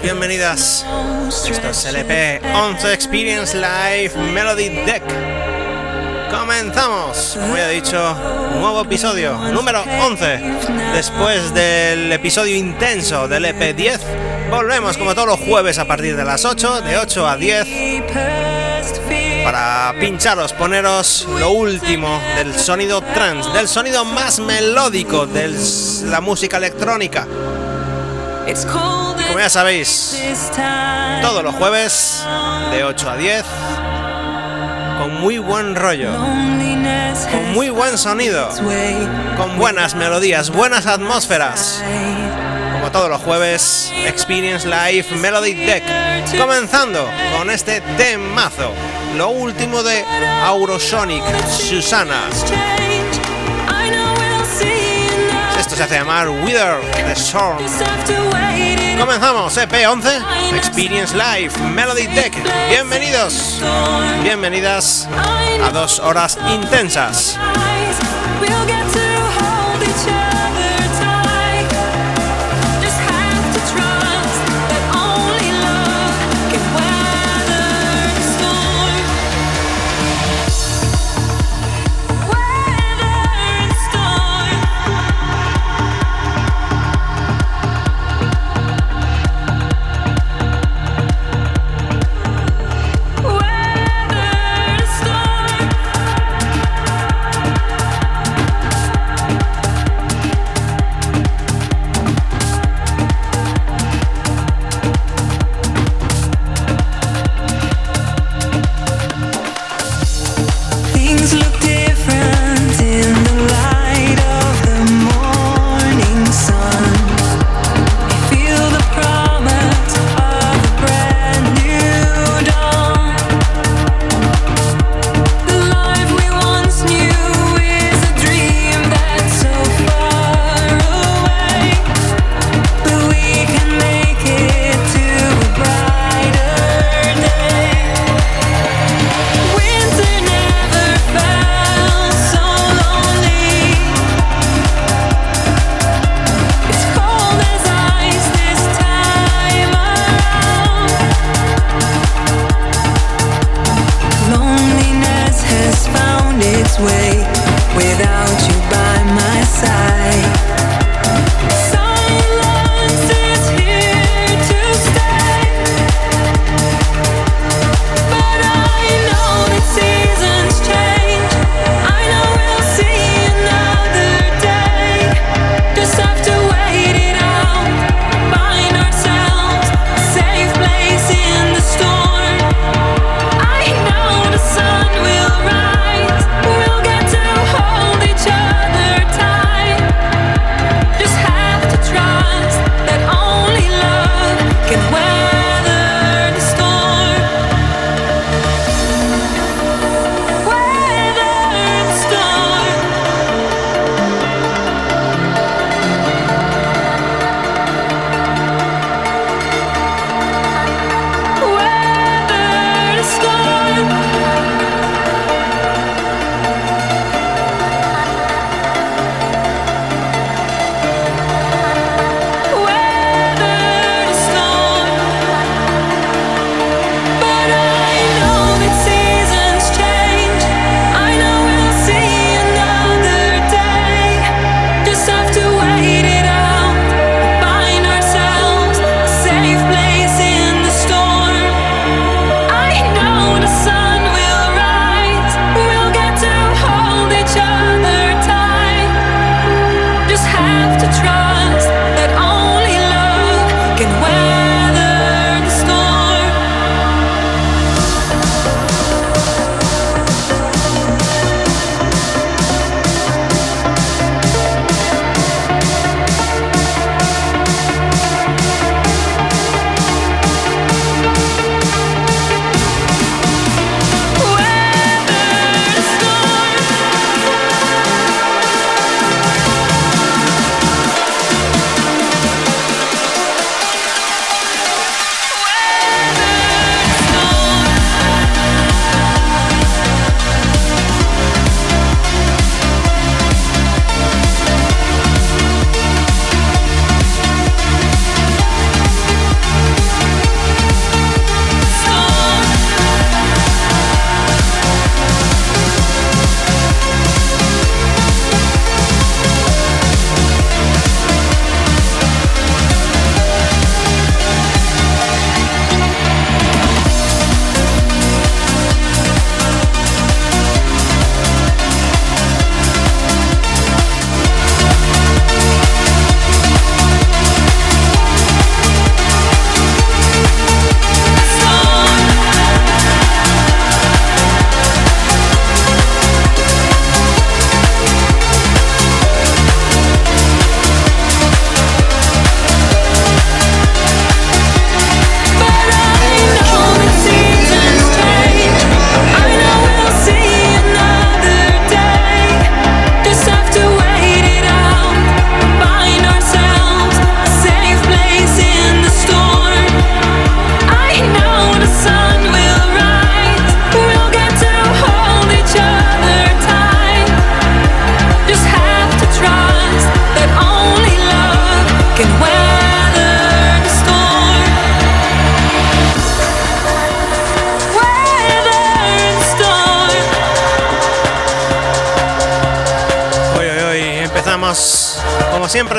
Bienvenidos, bienvenidas. Esto es LP 11 Experience Live Melody Deck. Comenzamos, como ya he dicho, nuevo episodio, número 11. Después del episodio intenso del EP 10, volvemos como todos los jueves a partir de las 8, de 8 a 10, para pincharos, poneros lo último del sonido trance, del sonido más melódico de la música electrónica. Como ya sabéis, todos los jueves de 8 a 10 con muy buen rollo, con muy buen sonido, con buenas melodías, buenas atmósferas. Como todos los jueves, Experience Live Melody Deck. Comenzando con este temazo, lo último de Aurosonic, Susana. Se hace llamar Wither the Storm. Comenzamos, EP11, Experience Live, Melody Deck. Bienvenidos, bienvenidas a dos horas intensas.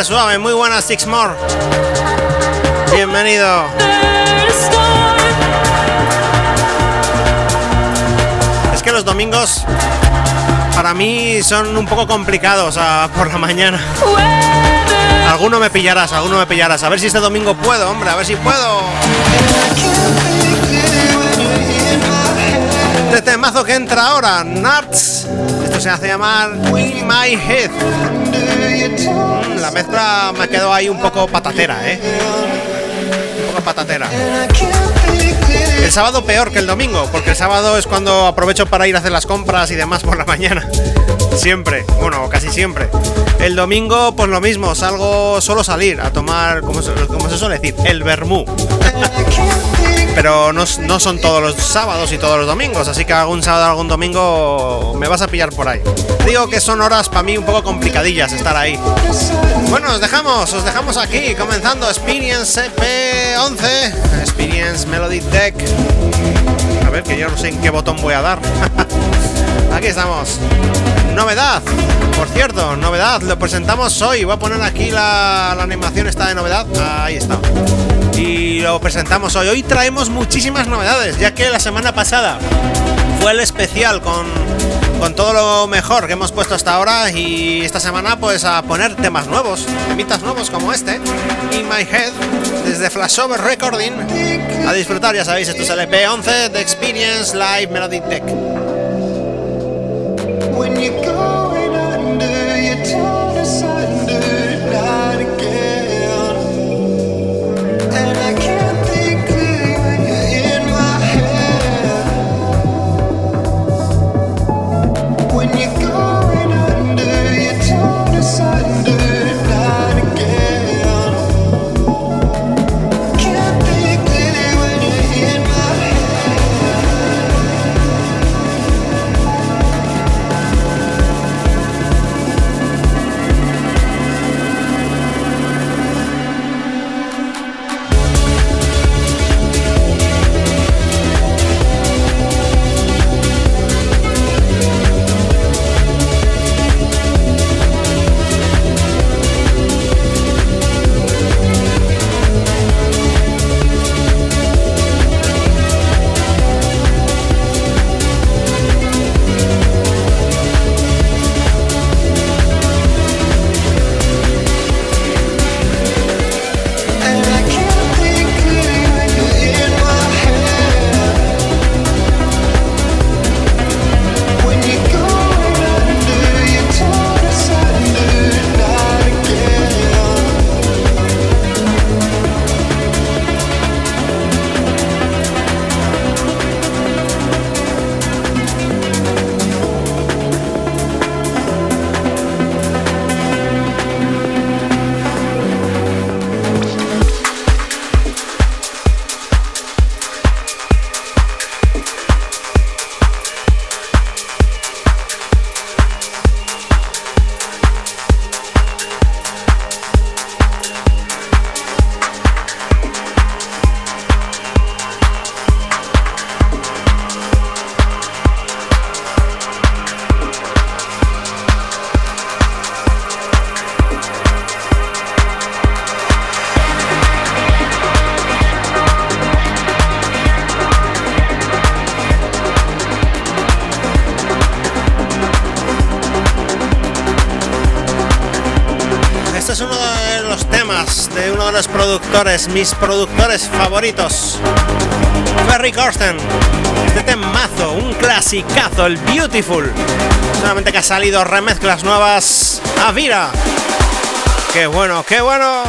Suave. Muy buenas, Six More. Bienvenido. Es que los domingos para mí son un poco complicados por la mañana. Alguno me pillarás, alguno me pillarás. A ver si este domingo puedo, hombre, a ver si puedo. Este temazo que entra ahora, Nuts. Se hace llamar In My Head. La mezcla me quedó ahí un poco patatera, ¿eh? Un poco patatera. El sábado peor que el domingo, porque el sábado es cuando aprovecho para ir a hacer las compras y demás por la mañana. Siempre, bueno, casi siempre. El domingo, pues lo mismo, salgo solo salir a tomar, como se, se suele decir, el vermú. Pero no, no, son todos los sábados y todos los domingos, así que algún sábado, algún domingo me vas a pillar por ahí. Digo que son horas para mí un poco complicadillas estar ahí. Bueno, os dejamos, os dejamos aquí, comenzando Experience EP11, Experience Melody Deck. A ver, que yo no sé en qué botón voy a dar. aquí estamos. Novedad, por cierto, novedad, lo presentamos hoy. Voy a poner aquí la, la animación esta de novedad. Ahí está y lo presentamos hoy. Hoy traemos muchísimas novedades, ya que la semana pasada fue el especial con, con todo lo mejor que hemos puesto hasta ahora y esta semana pues a poner temas nuevos, temitas nuevos como este, In My Head, desde Flashover Recording, a disfrutar, ya sabéis, esto es el EP11 de Experience Live Melody Mis productores favoritos. Ferry Corsten, este temazo, un clasicazo, el Beautiful. Solamente que ha salido remezclas nuevas. Avira. Qué bueno, qué bueno.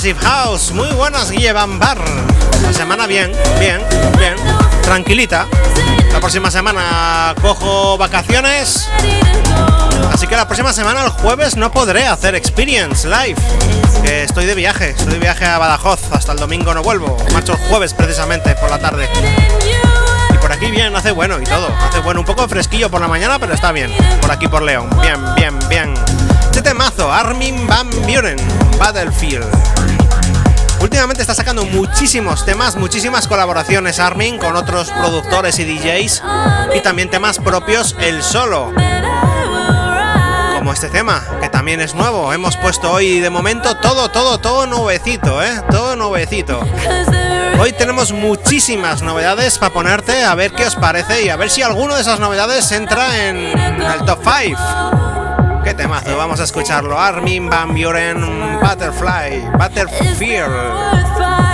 Progressive House. Muy buenas, Guille Bar. La semana bien, bien, bien. Tranquilita. La próxima semana cojo vacaciones. Así que la próxima semana, el jueves, no podré hacer Experience Live. Que estoy de viaje, estoy de viaje a Badajoz. Hasta el domingo no vuelvo. Marcho el jueves precisamente por la tarde. Y por aquí bien, hace bueno y todo. Hace bueno, un poco fresquillo por la mañana, pero está bien. Por aquí por León. Bien, bien, bien. Este temazo, Armin Van Buren, Battlefield. Últimamente está sacando muchísimos temas, muchísimas colaboraciones Armin con otros productores y DJs y también temas propios el solo. Como este tema, que también es nuevo. Hemos puesto hoy de momento todo, todo, todo nuevecito, ¿eh? Todo nuevecito. Hoy tenemos muchísimas novedades para ponerte a ver qué os parece y a ver si alguno de esas novedades entra en el top 5. Vamos a escucharlo. Armin Van Buren, Butterfly, Butterfield.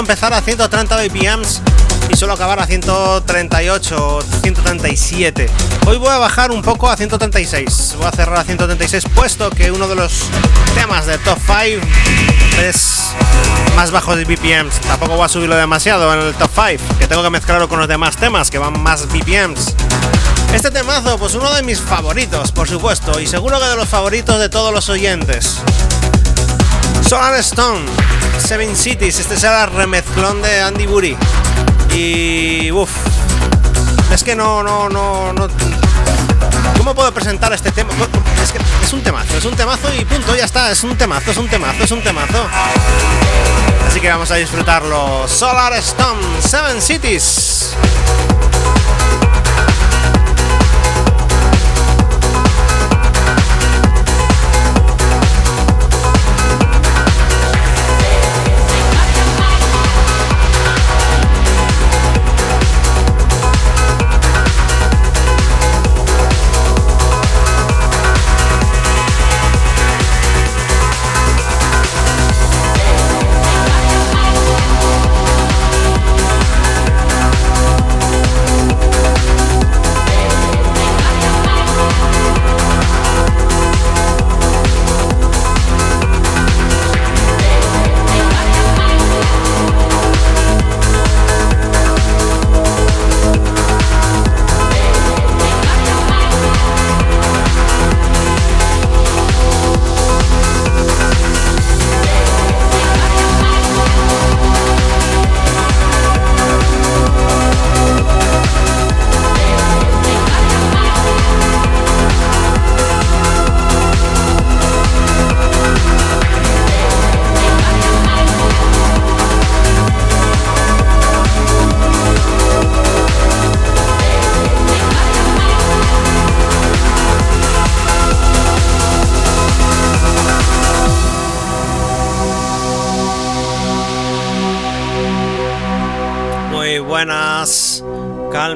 Empezar a 130 BPMs y suelo acabar a 138 o 137. Hoy voy a bajar un poco a 136. Voy a cerrar a 136 puesto que uno de los temas de top 5 es más bajo de BPMs. Tampoco voy a subirlo demasiado en el top 5, que tengo que mezclarlo con los demás temas que van más BPMs. Este temazo, pues uno de mis favoritos, por supuesto, y seguro que de los favoritos de todos los oyentes. Solar Stone, Seven Cities, este será el remezclón de Andy Bury. Y uff, es que no, no, no, no. ¿Cómo puedo presentar este tema? Es que es un temazo, es un temazo y punto, ya está, es un temazo, es un temazo, es un temazo. Así que vamos a disfrutarlo. Solar Stone, Seven Cities.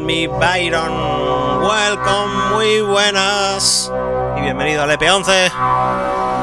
Byron. Welcome, muy buenas. Y bienvenido al EP11.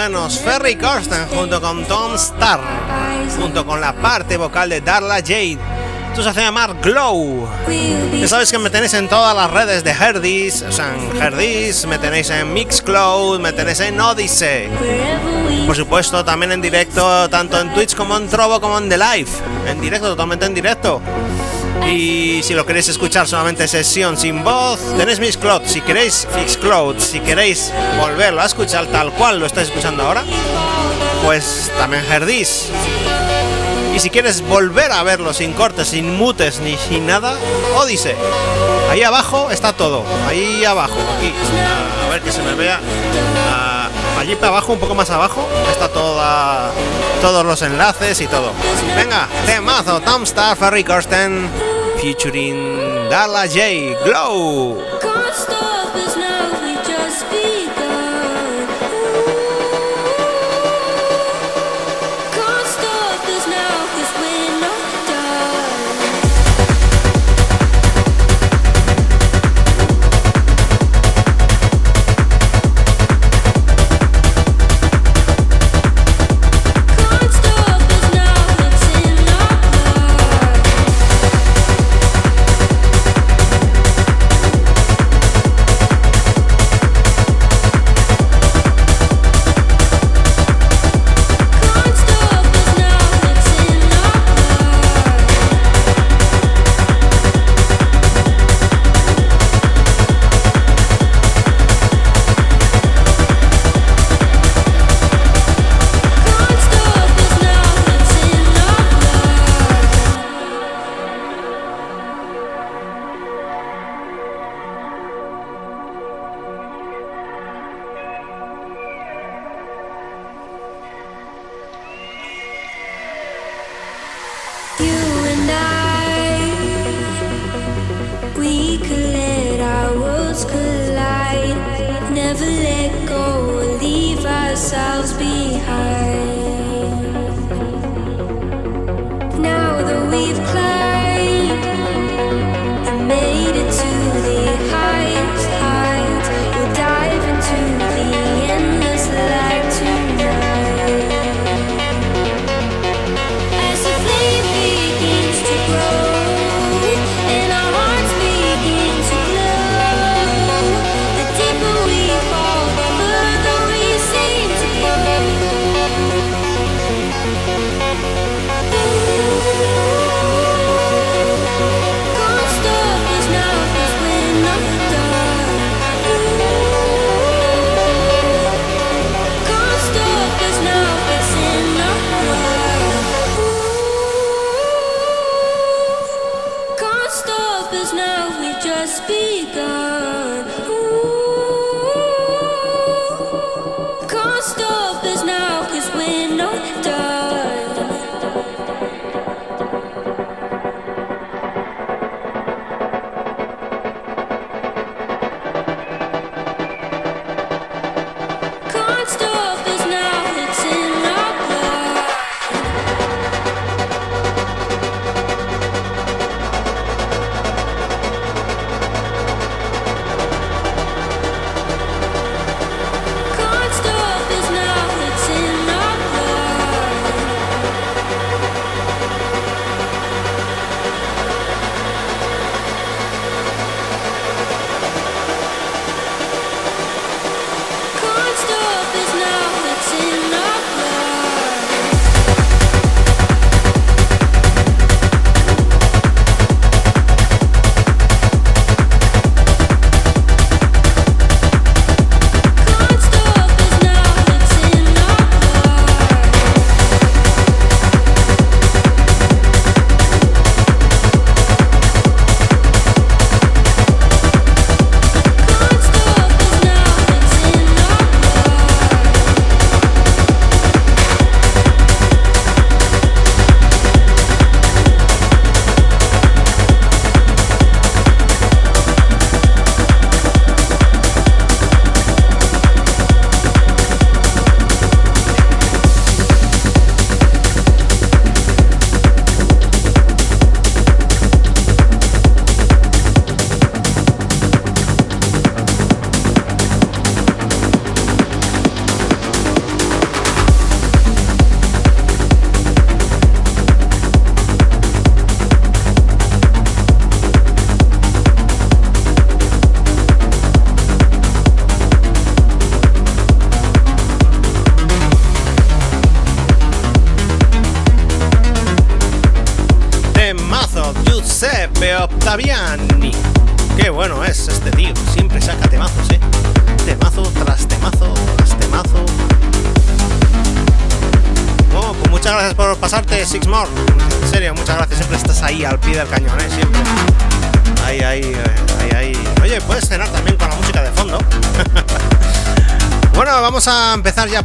Buenos, Ferry Corsten junto con Tom Starr, junto con la parte vocal de Darla Jade. Esto se hace llamar Glow. Ya sabéis que me tenéis en todas las redes de Herdis, o sea, en Herdis, me tenéis en Mixcloud, me tenéis en Odyssey. Por supuesto, también en directo, tanto en Twitch como en Trovo como en The Live. En directo, totalmente en directo. Y si lo queréis escuchar solamente sesión sin voz, tenéis Mixcloud. Si queréis Mixcloud, si queréis volverlo a escuchar tal cual lo estáis escuchando ahora, pues también Herdis. Y si quieres volver a verlo sin cortes, sin mutes ni sin nada, Odise. Ahí abajo está todo. Ahí abajo, aquí. A ver que se me vea. Ah, allí para abajo, un poco más abajo, está toda, todos los enlaces y todo. Venga, temazo, Tom Star, Ferry Corsten, featuring Dala J, Glow.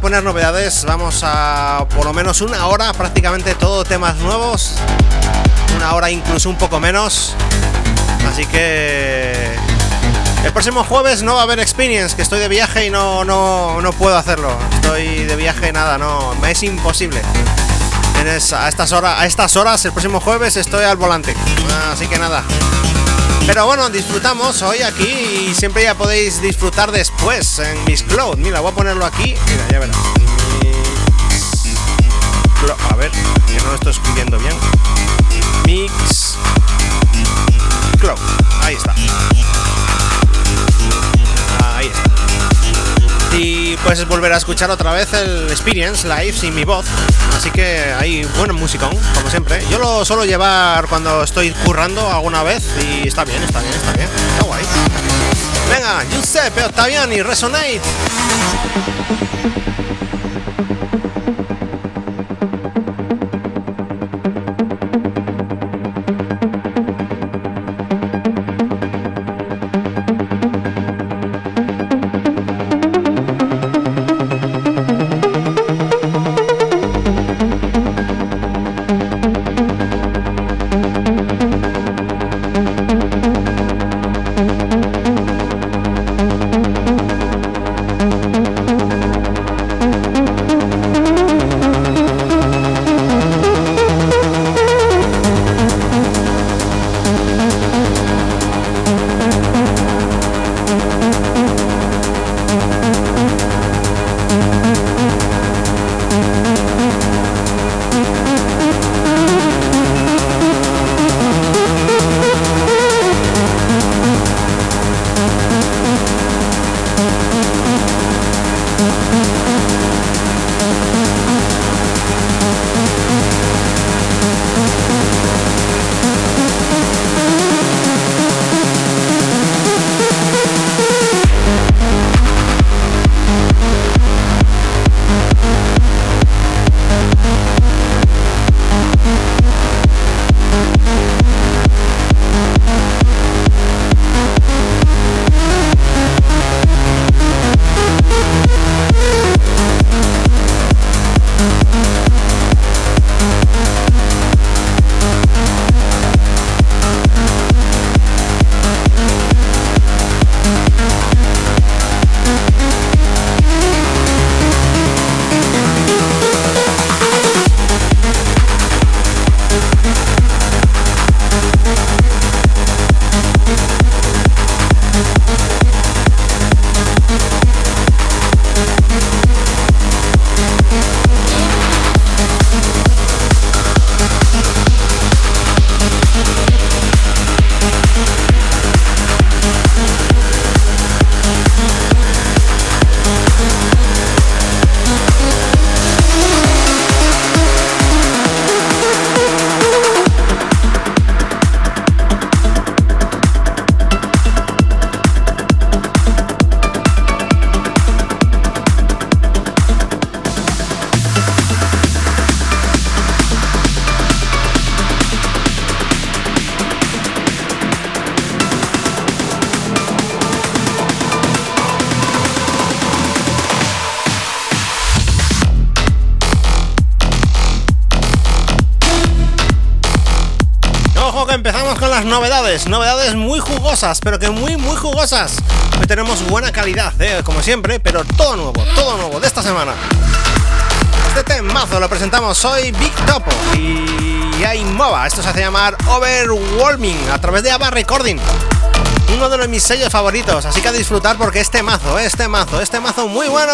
Poner novedades. Vamos a por lo menos una hora, prácticamente todo temas nuevos. Una hora incluso un poco menos. Así que el próximo jueves no va a haber experience, que estoy de viaje y no, no, no puedo hacerlo. Estoy de viaje, nada, no, me es imposible. a, estas horas, a estas horas, el próximo jueves estoy al volante. Así que nada. Pero bueno, disfrutamos hoy aquí y siempre ya podéis disfrutar después en Miss Cloud. Mira, voy a ponerlo aquí. Mira, ya verás. A ver, que no lo estoy escribiendo bien. Mix Cloud. Ahí está. Puedes volver a escuchar otra vez el Experience Live sin mi voz. Así que hay buen musicón, como siempre. Yo lo suelo llevar cuando estoy currando alguna vez y está bien, está bien, está bien. Está guay. Venga, Giuseppe Ottaviani, Resonate. Novedades, muy jugosas, pero que muy, muy jugosas. Hoy tenemos buena calidad, ¿eh? como siempre, pero todo nuevo, todo nuevo de esta semana. Este temazo lo presentamos hoy Big Topo y hay Mova. Esto se hace llamar Overwhelming a través de Ava Recording. Uno de mis sellos favoritos, así que a disfrutar porque este mazo, este mazo, este mazo muy bueno.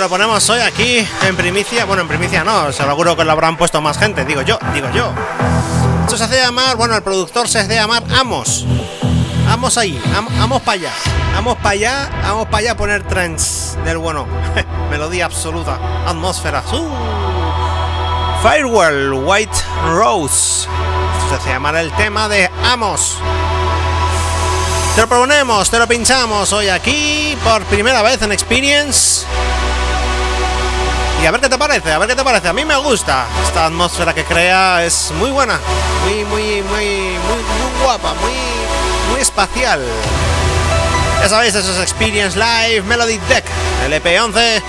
Lo ponemos hoy aquí en primicia. Bueno, en primicia no, seguro que lo habrán puesto más gente, digo yo, digo yo. Esto se hace llamar, bueno, el productor se hace llamar Amos. Vamos ahí, vamos para allá. Vamos para allá, vamos para allá a poner trends del bueno. Melodía absoluta, atmósfera. Uh. Firewall White Rose. Se hace llamar el tema de Amos. Te lo proponemos, te lo pinchamos hoy aquí por primera vez en Experience. Y a ver qué te parece, a ver qué te parece. A mí me gusta. Esta atmósfera que crea es muy buena. Muy, muy, muy, muy, muy guapa. Muy, muy espacial. Ya sabéis, eso es Experience Live Melody Deck, LP11.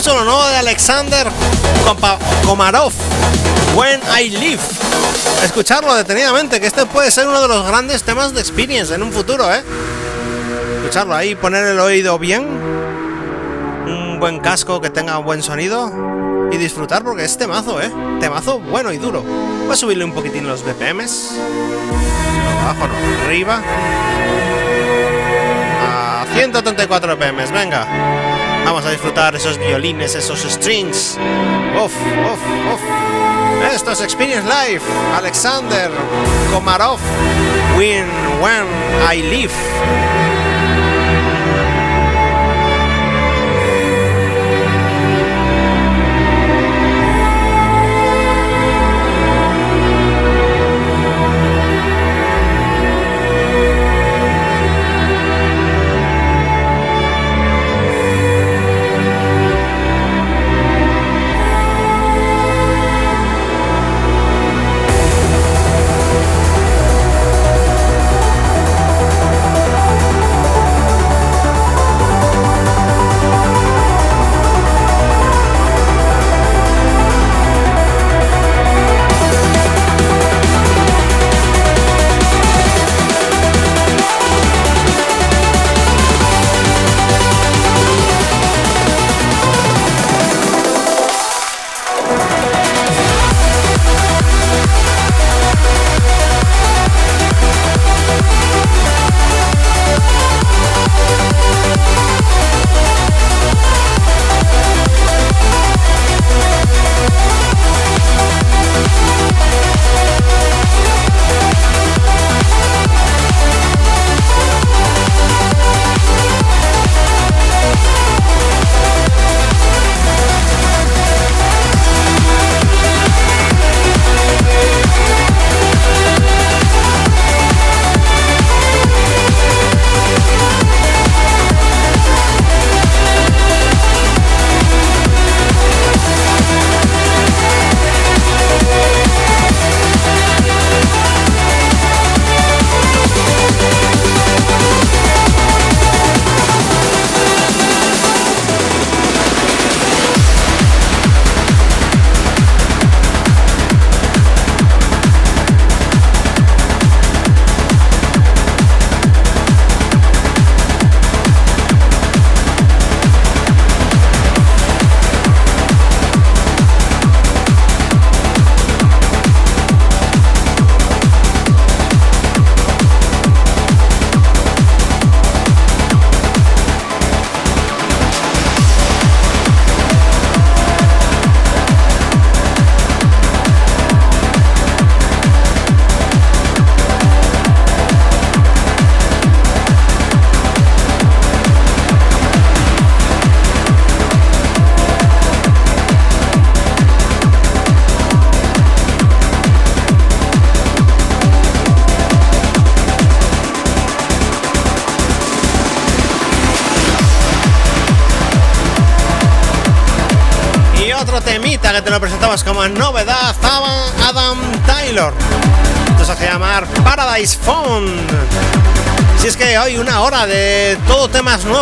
Mucho lo nuevo de Alexander Komarov, When I Live. Escucharlo detenidamente, que este puede ser uno de los grandes temas de Experience en un futuro, ¿eh? Escucharlo ahí, poner el oído bien, un buen casco que tenga buen sonido y disfrutar porque es temazo, ¿eh? Temazo bueno y duro. Voy a subirle un poquitín los BPMs. Abajo, no, arriba. A 134 BPMs, venga. Vamos a disfrutar esos violines, esos strings. Uf, uf, uf. Esto es Experience Live. Alexander Komarov. When, when I live.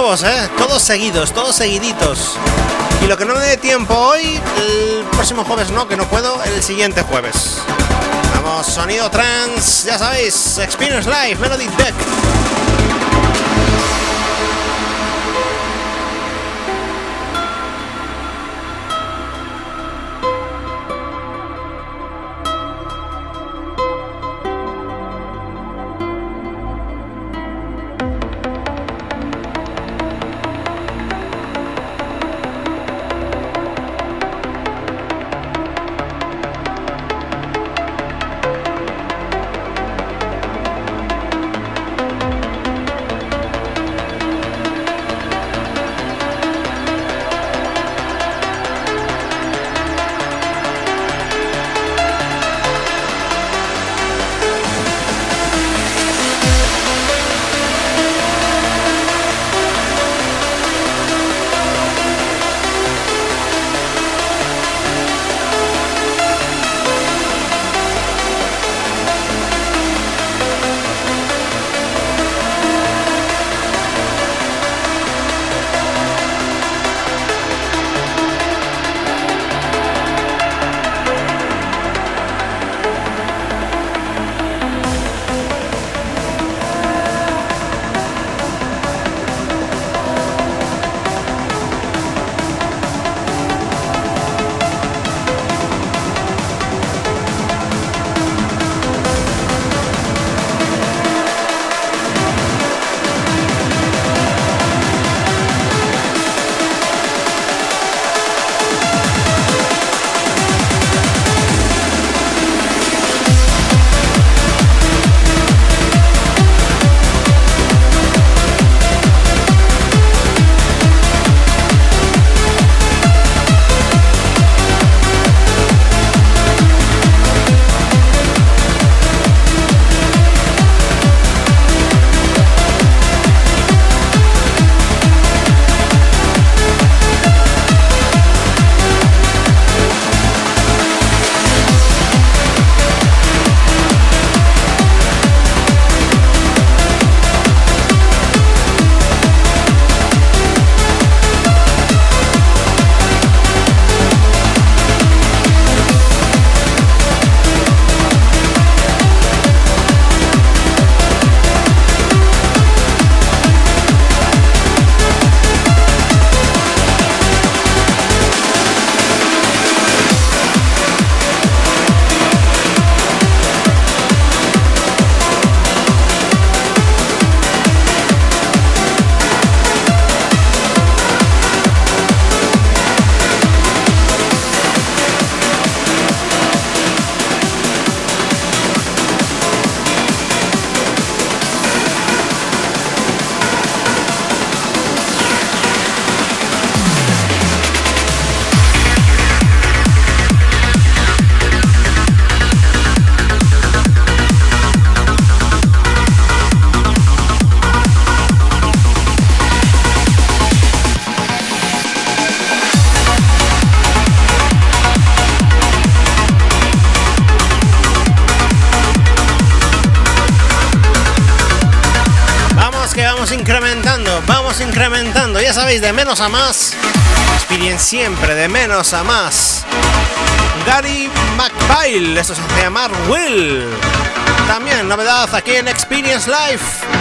¿Eh? Todos seguidos, todos seguiditos. Y lo que no me dé tiempo hoy, el próximo jueves no, que no puedo, el siguiente jueves. Vamos, sonido trans, ya sabéis, Experience Live, Melody Deck. Menos a más. Siempre de menos a más. Gary McPile, esto se llama Will. También novedad aquí en Experience Life.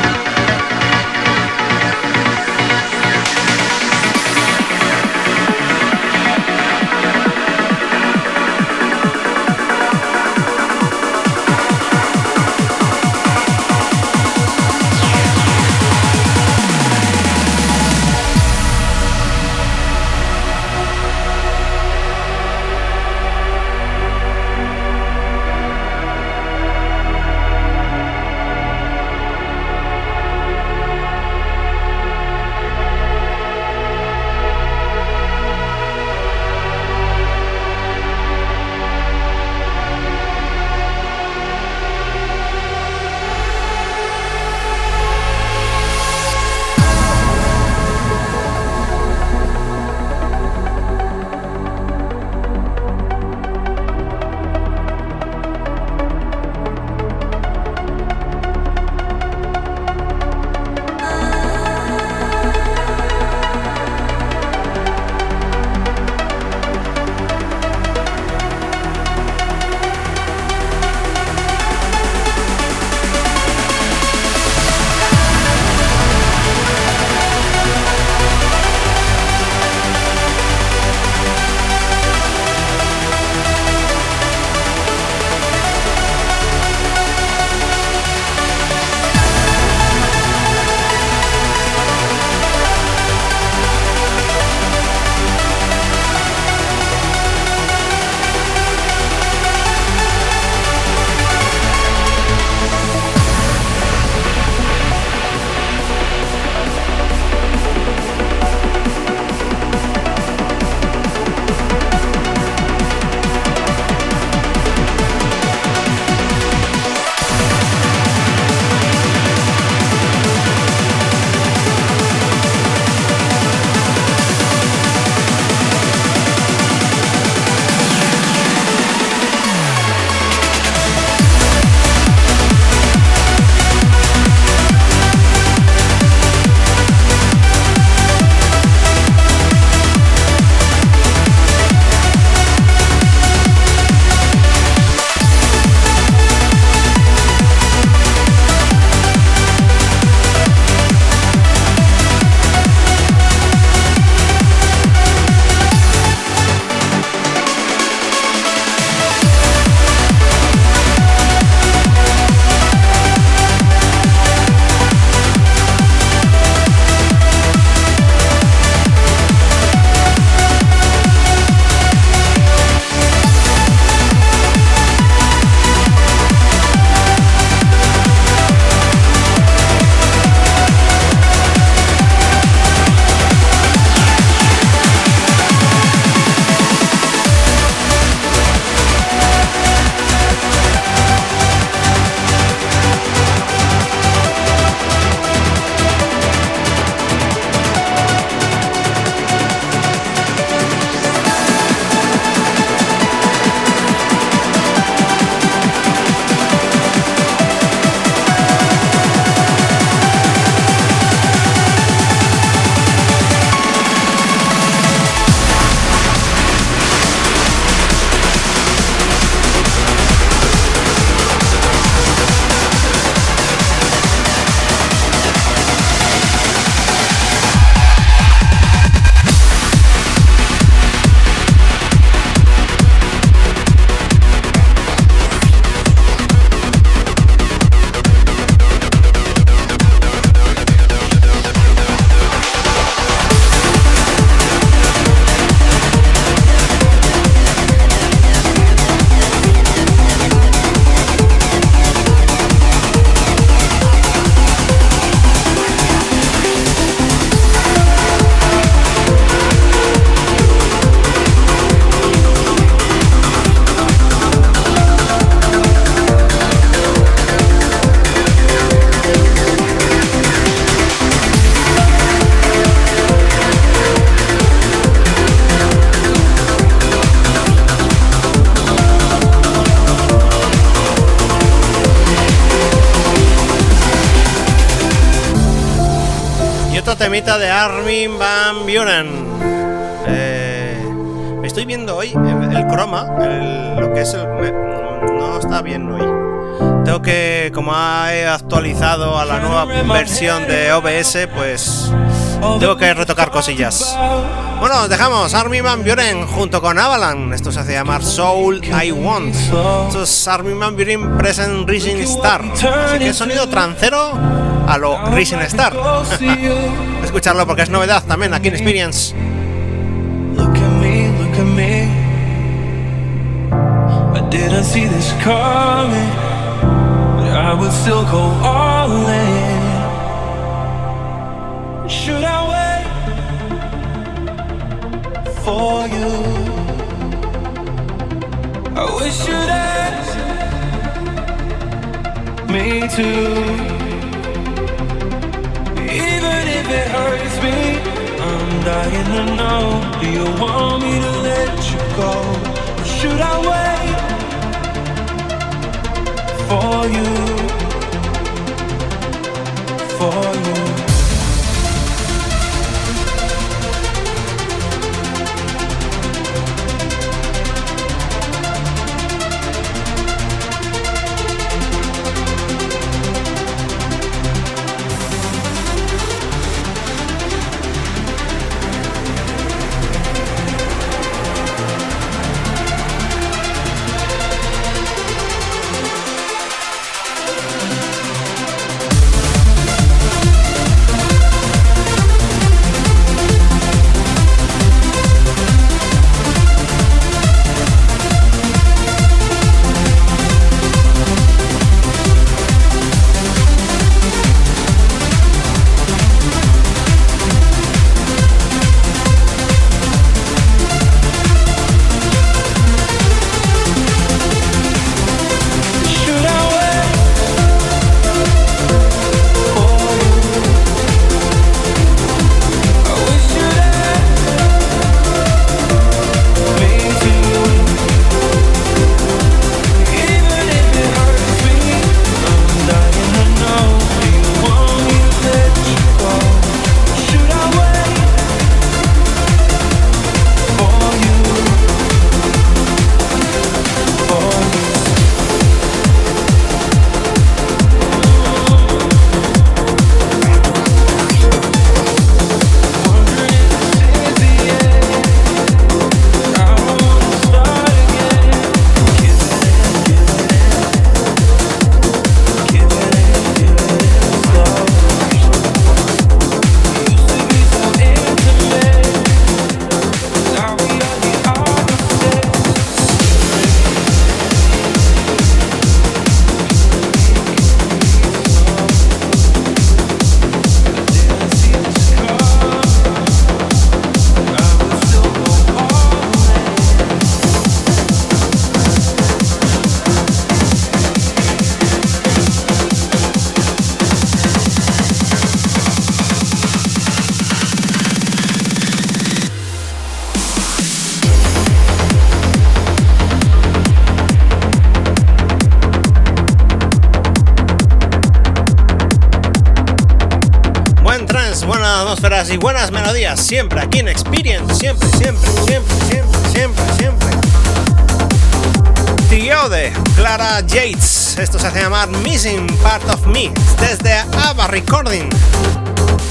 De Armin Van Buren. Eh, me estoy viendo hoy el, croma, el- lo que es el. me- no está bien hoy. Tengo que, como he actualizado a la nueva versión de OBS, pues tengo que retocar cosillas. Bueno, os dejamos Armin Van Buren junto con Avalan. Esto se hace llamar Soul I Want. Esto es Armin Van Buren Present Rising Star. Así que sonido trancero a lo Rising Star. Escucharlo porque es novedad también aquí en Experience. I wish you'd ask me too. If it hurts me, I'm dying to know. Do you want me to let you go? Or should I wait for you? For you. Y buenas melodías. Siempre aquí en Experience. Siempre, siempre, siempre, siempre, siempre, siempre. Tiode, Clara Yates. Esto se hace llamar Missing Part of Me. Desde ABBA Recording.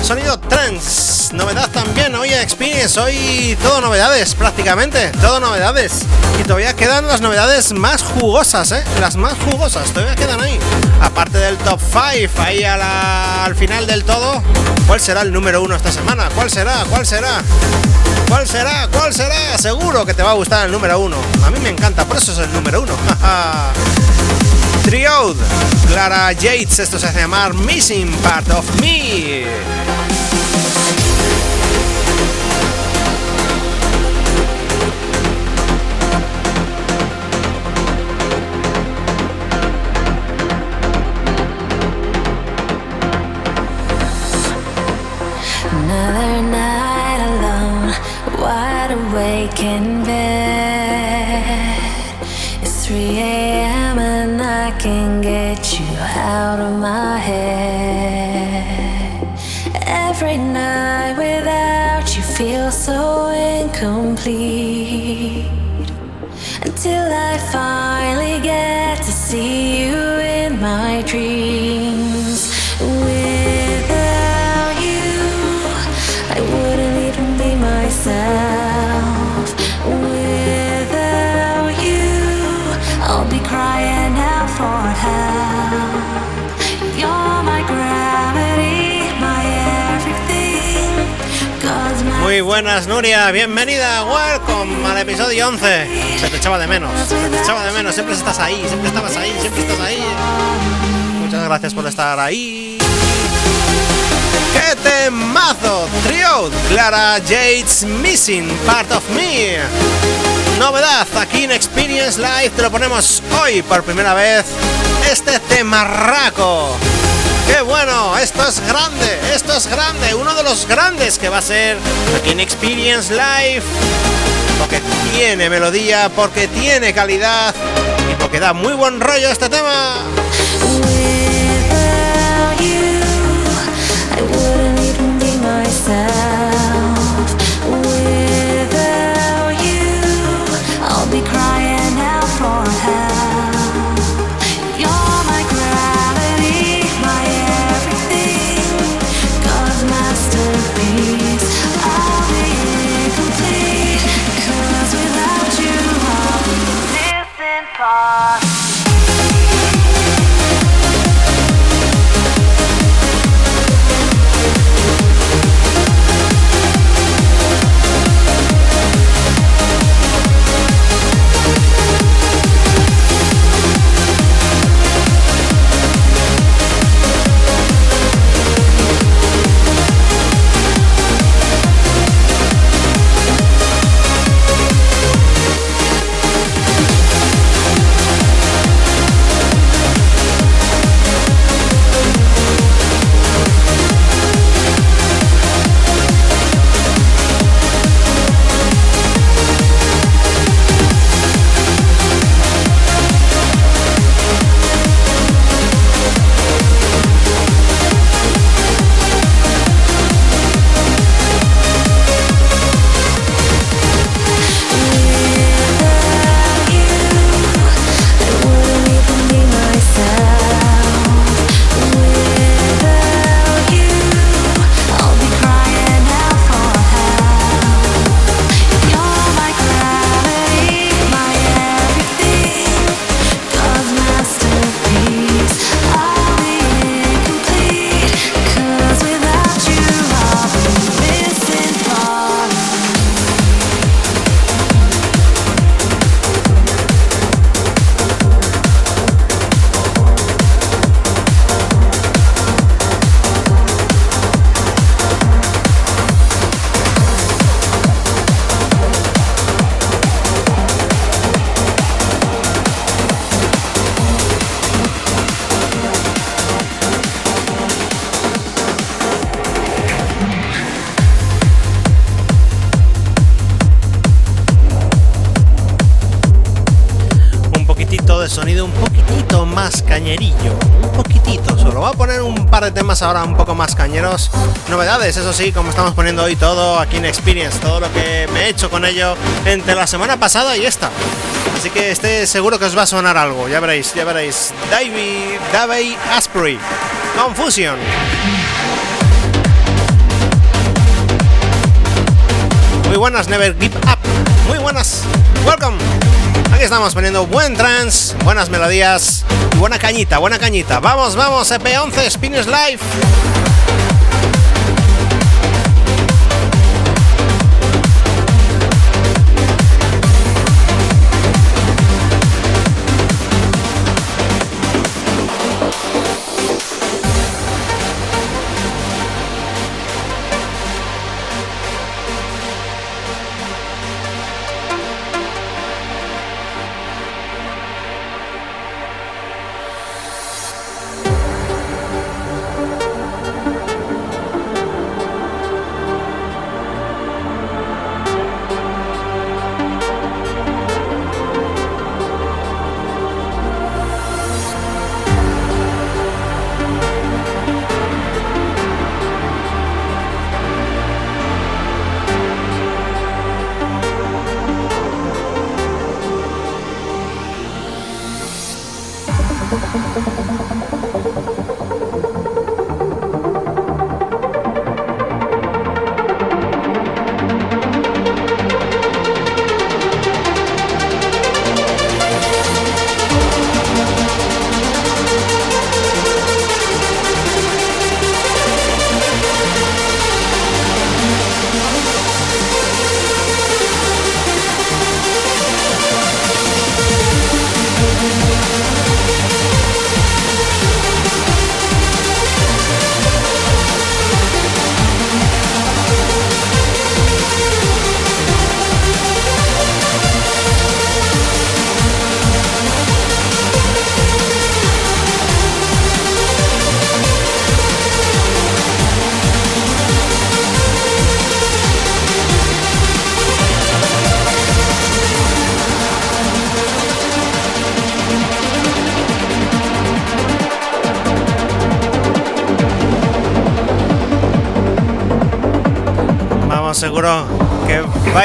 Sonido trance. Novedad también hoy en Experience. Hoy todo novedades prácticamente. Todo novedades. Y todavía quedan las novedades más jugosas, ¿eh? Las más jugosas. Todavía quedan ahí. Aparte del top 5, ahí al final del todo. ¿Cuál será el número uno esta semana? ¿Cuál será? ¿Cuál será? ¿Cuál será? ¿Cuál será? Seguro que te va a gustar el número uno. A mí me encanta, por eso es el número uno. Triode, Clara Yates, esto se hace llamar Missing Part of Me. In bed. It's 3 a.m. and I can get you out of my head. every night without you feels so incomplete. Buenas, Nuria. Bienvenida. Welcome al episodio 11. Se te echaba de menos. Se te echaba de menos. Siempre estás ahí. Siempre estabas ahí. Siempre estás ahí. Muchas gracias por estar ahí. ¡Qué temazo! Trio, Clara Yates Missing, Part of Me. Novedad, aquí en Experience Live te lo ponemos hoy por primera vez. Este temarraco. ¡Qué bueno! Esto es grande, esto es grande. Uno de los grandes que va a ser aquí en Experience Live. Porque tiene melodía, porque tiene calidad y porque da muy buen rollo este tema. Novedades, eso sí, como estamos poniendo hoy todo aquí en Experience, todo lo que me he hecho con ello entre la semana pasada y esta. Así que esté seguro que os va a sonar algo, ya veréis, ya veréis. Davey, Davey Asprey, Confusion. Muy buenas, Never Give Up. Muy buenas. Welcome. Aquí estamos poniendo buen trance, buenas melodías y buena cañita, buena cañita. Vamos, vamos, EP11 Spinners Live.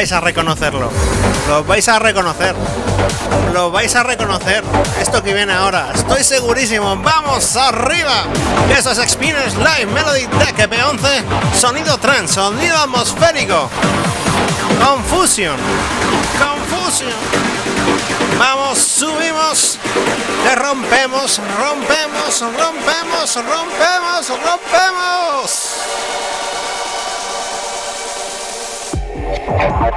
Vais a reconocerlo. Lo vais a reconocer. Lo vais a reconocer. Esto que viene ahora. Estoy segurísimo. ¡Vamos arriba! Eso es Experience Live Melody Deck EP11. Sonido trans, sonido atmosférico. Confusion. Confusion. Vamos, subimos. Le rompemos, rompemos, rompemos, rompemos, rompemos. Bueno,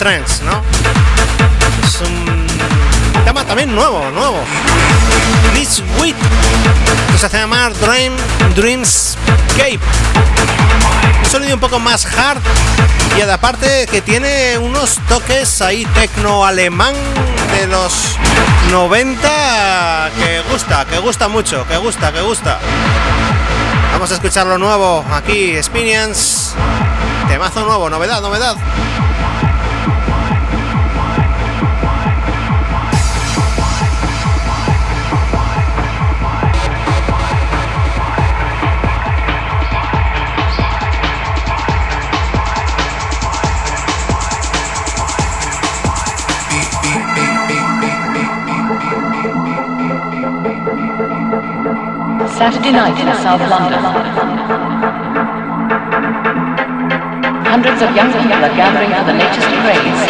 technotrance, ¿no? Es un tema también nuevo, nuevo. This Week, que se hace llamar Dream Dreamscape. Un sonido un poco más hard y aparte que tiene unos toques ahí tecno alemán de los 90 que gusta, que gusta mucho, que gusta, que gusta. Vamos a escuchar lo nuevo aquí, Experience. Temazo nuevo, novedad, novedad. Saturday night in South London. Hundreds of young people are gathering for the latest craze.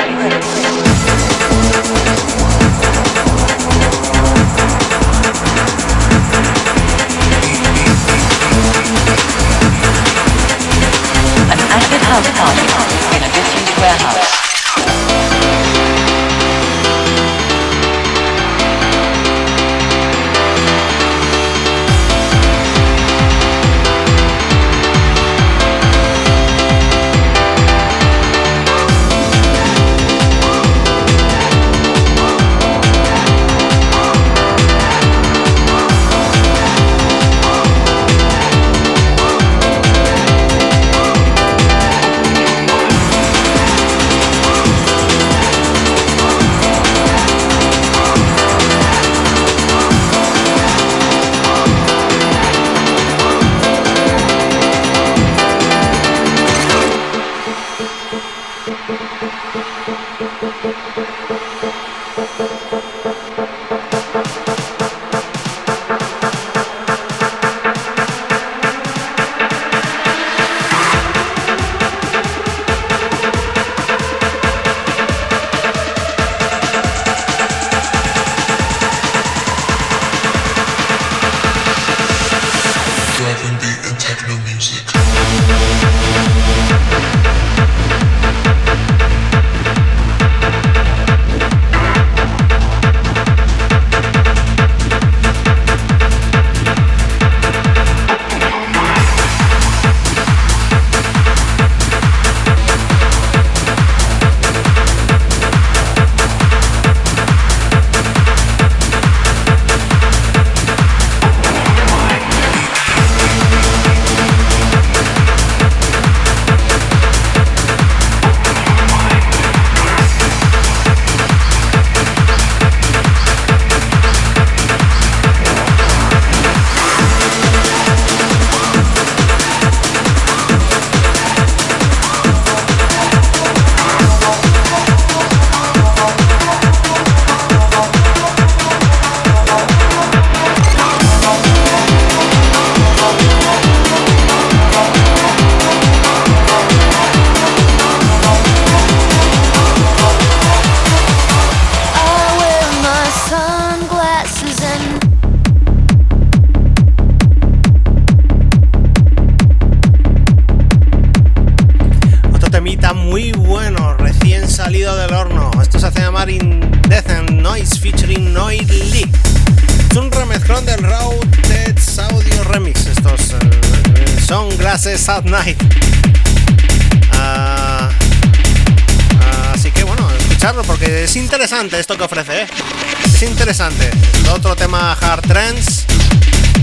An acid house party in a disused warehouse.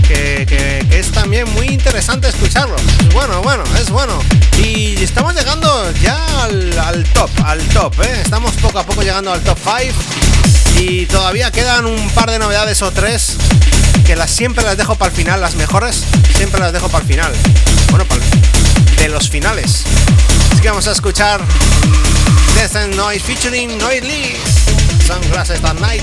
Que, es también muy interesante escucharlo. Es bueno, bueno, es bueno. Y estamos llegando ya al, top, al top, ¿eh? Estamos poco a poco llegando al top 5 y todavía quedan un par de novedades o tres que las siempre las dejo para el final, las mejores siempre las dejo para el final. Bueno, para de los finales. Así que vamos a escuchar mm, Death and Noise featuring Noise Lee. Sunglasses at Night.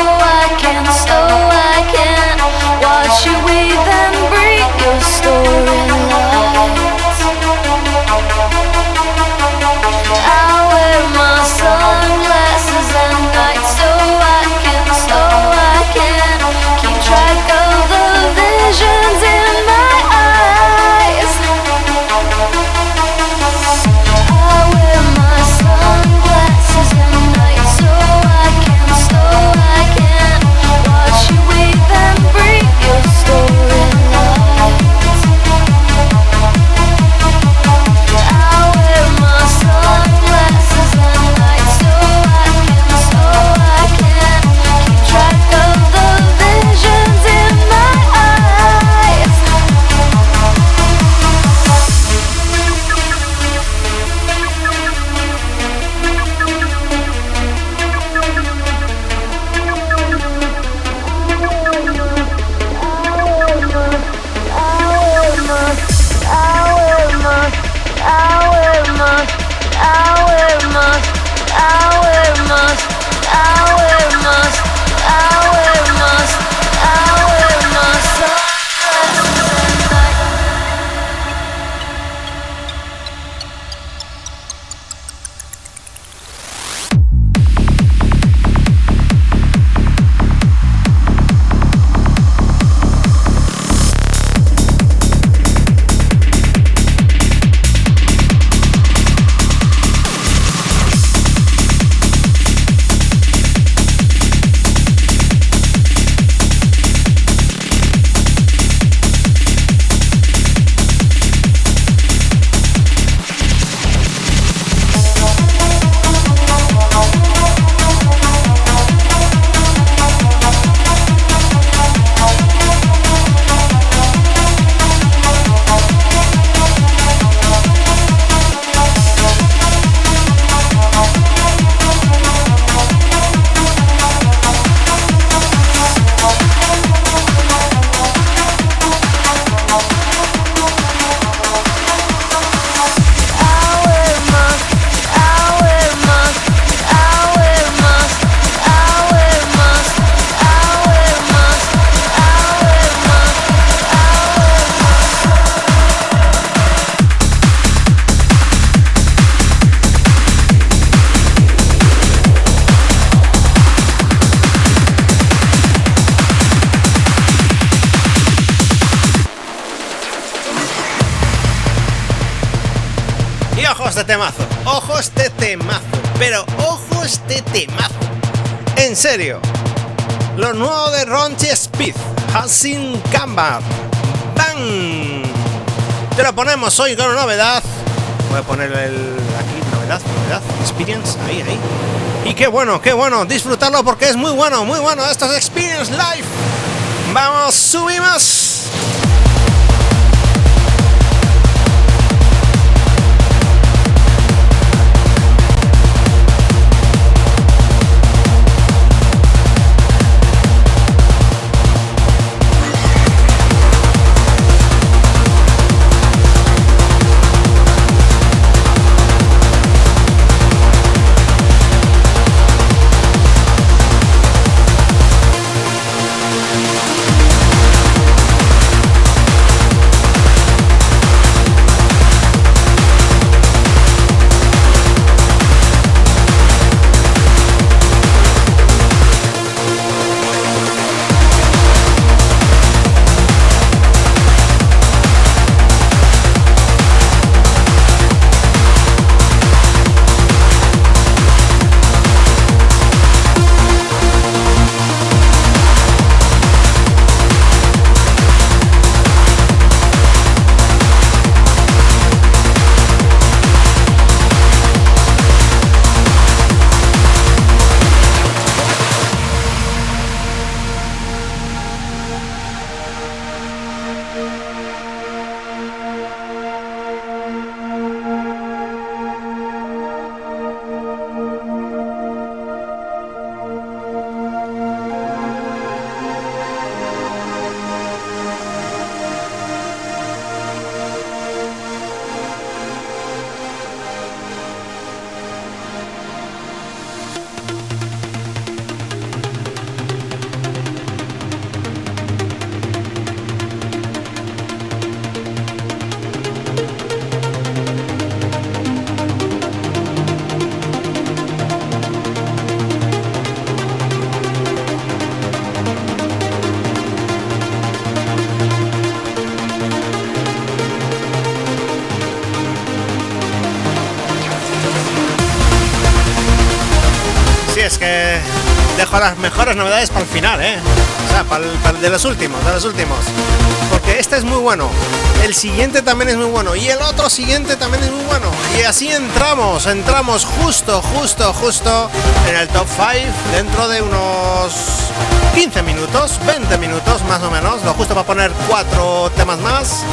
always este temazo, ojo este temazo, pero ojo este temazo. En serio, lo nuevo de Ronchi Speed, Hassin Gambar. ¡Bam! Te lo ponemos hoy con novedad. Voy a poner el aquí, novedad, novedad, experience, ahí, ahí. Y qué bueno, qué bueno, disfrutarlo porque es muy bueno, muy bueno. Esto es Experience Live. Vamos, subimos. Mejores novedades para el final, ¿eh? O sea, para el, para el de los últimos, de los últimos. Porque este es muy bueno, el siguiente también es muy bueno y el otro siguiente también es muy bueno. Y así entramos, entramos justo, justo, justo en el top 5 dentro de unos 15 minutos, 20 minutos más o menos, lo justo para poner cuatro temas más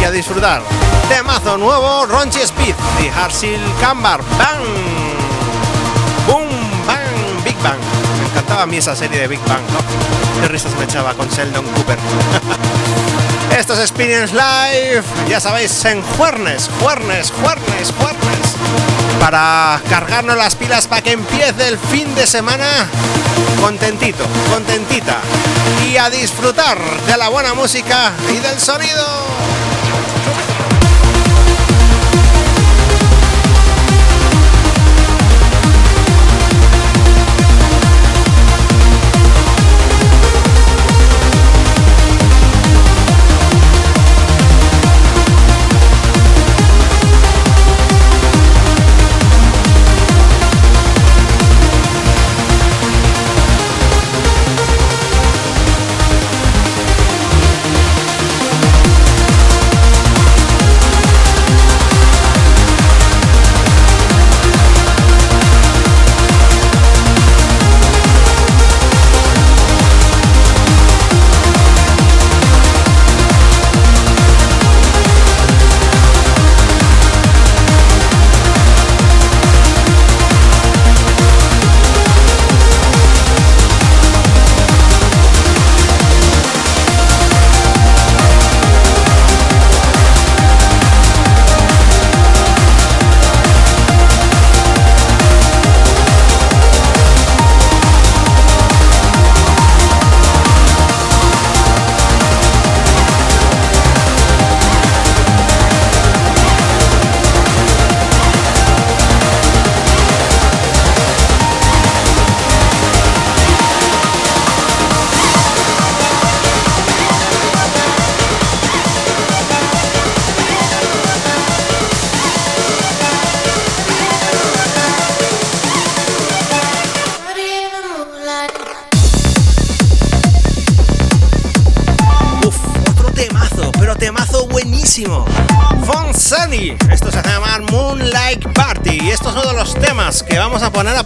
y a disfrutar. Temazo nuevo, Ronchi Speed y Harsil Cambar. ¡Bang! ¡Boom! ¡Bang! Big Bang. Encantaba a mí esa serie de Big Bang, ¿no? Qué risas me echaba con Sheldon Cooper. Esto es Experience Live, ya sabéis, en Juernes, Juernes, Juernes, Juernes. Para cargarnos las pilas para que empiece el fin de semana contentito, contentita. Y a disfrutar de la buena música y del sonido.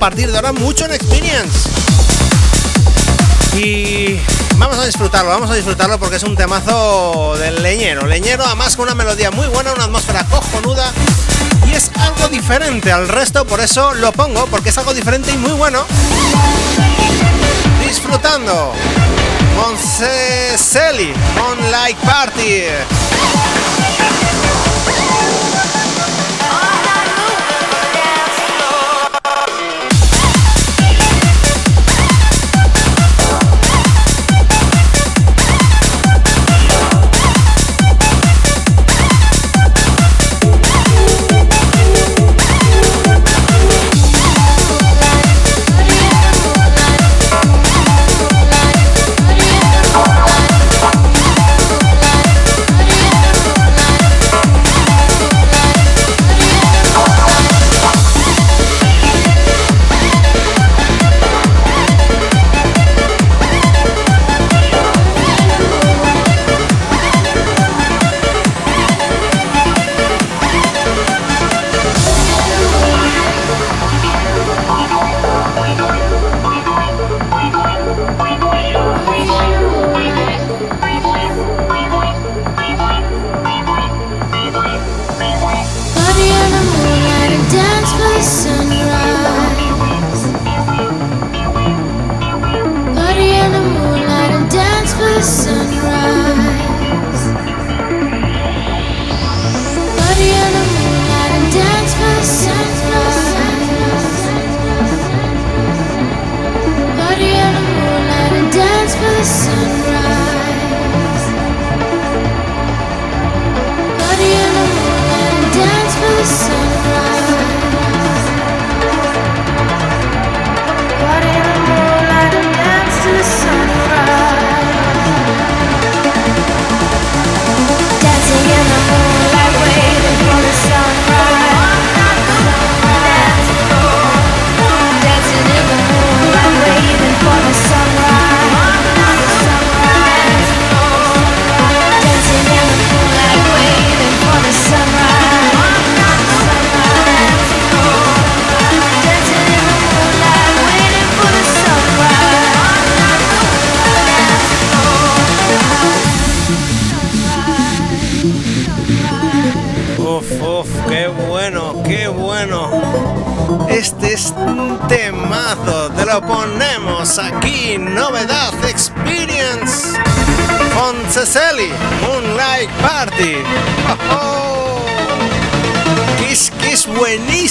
Partir de ahora mucho en Experience. Y vamos a disfrutarlo, vamos a disfrutarlo porque es un temazo del leñero. Leñero, además con una melodía muy buena, una atmósfera cojonuda. Y es algo diferente al resto, por eso lo pongo, porque es algo diferente y muy bueno. Disfrutando. Monseseli, Moonlight Party. Party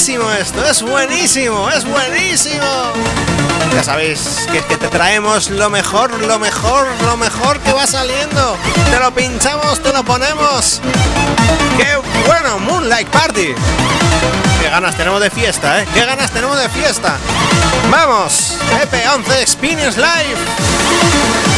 esto, es buenísimo, es buenísimo. Ya sabéis que es que te traemos lo mejor, lo mejor, lo mejor que va saliendo. Te lo pinchamos, te lo ponemos. ¡Qué bueno! Moonlight Party. ¡Qué ganas tenemos de fiesta, eh! ¡Qué ganas tenemos de fiesta! ¡Vamos! EP11 Experience Live.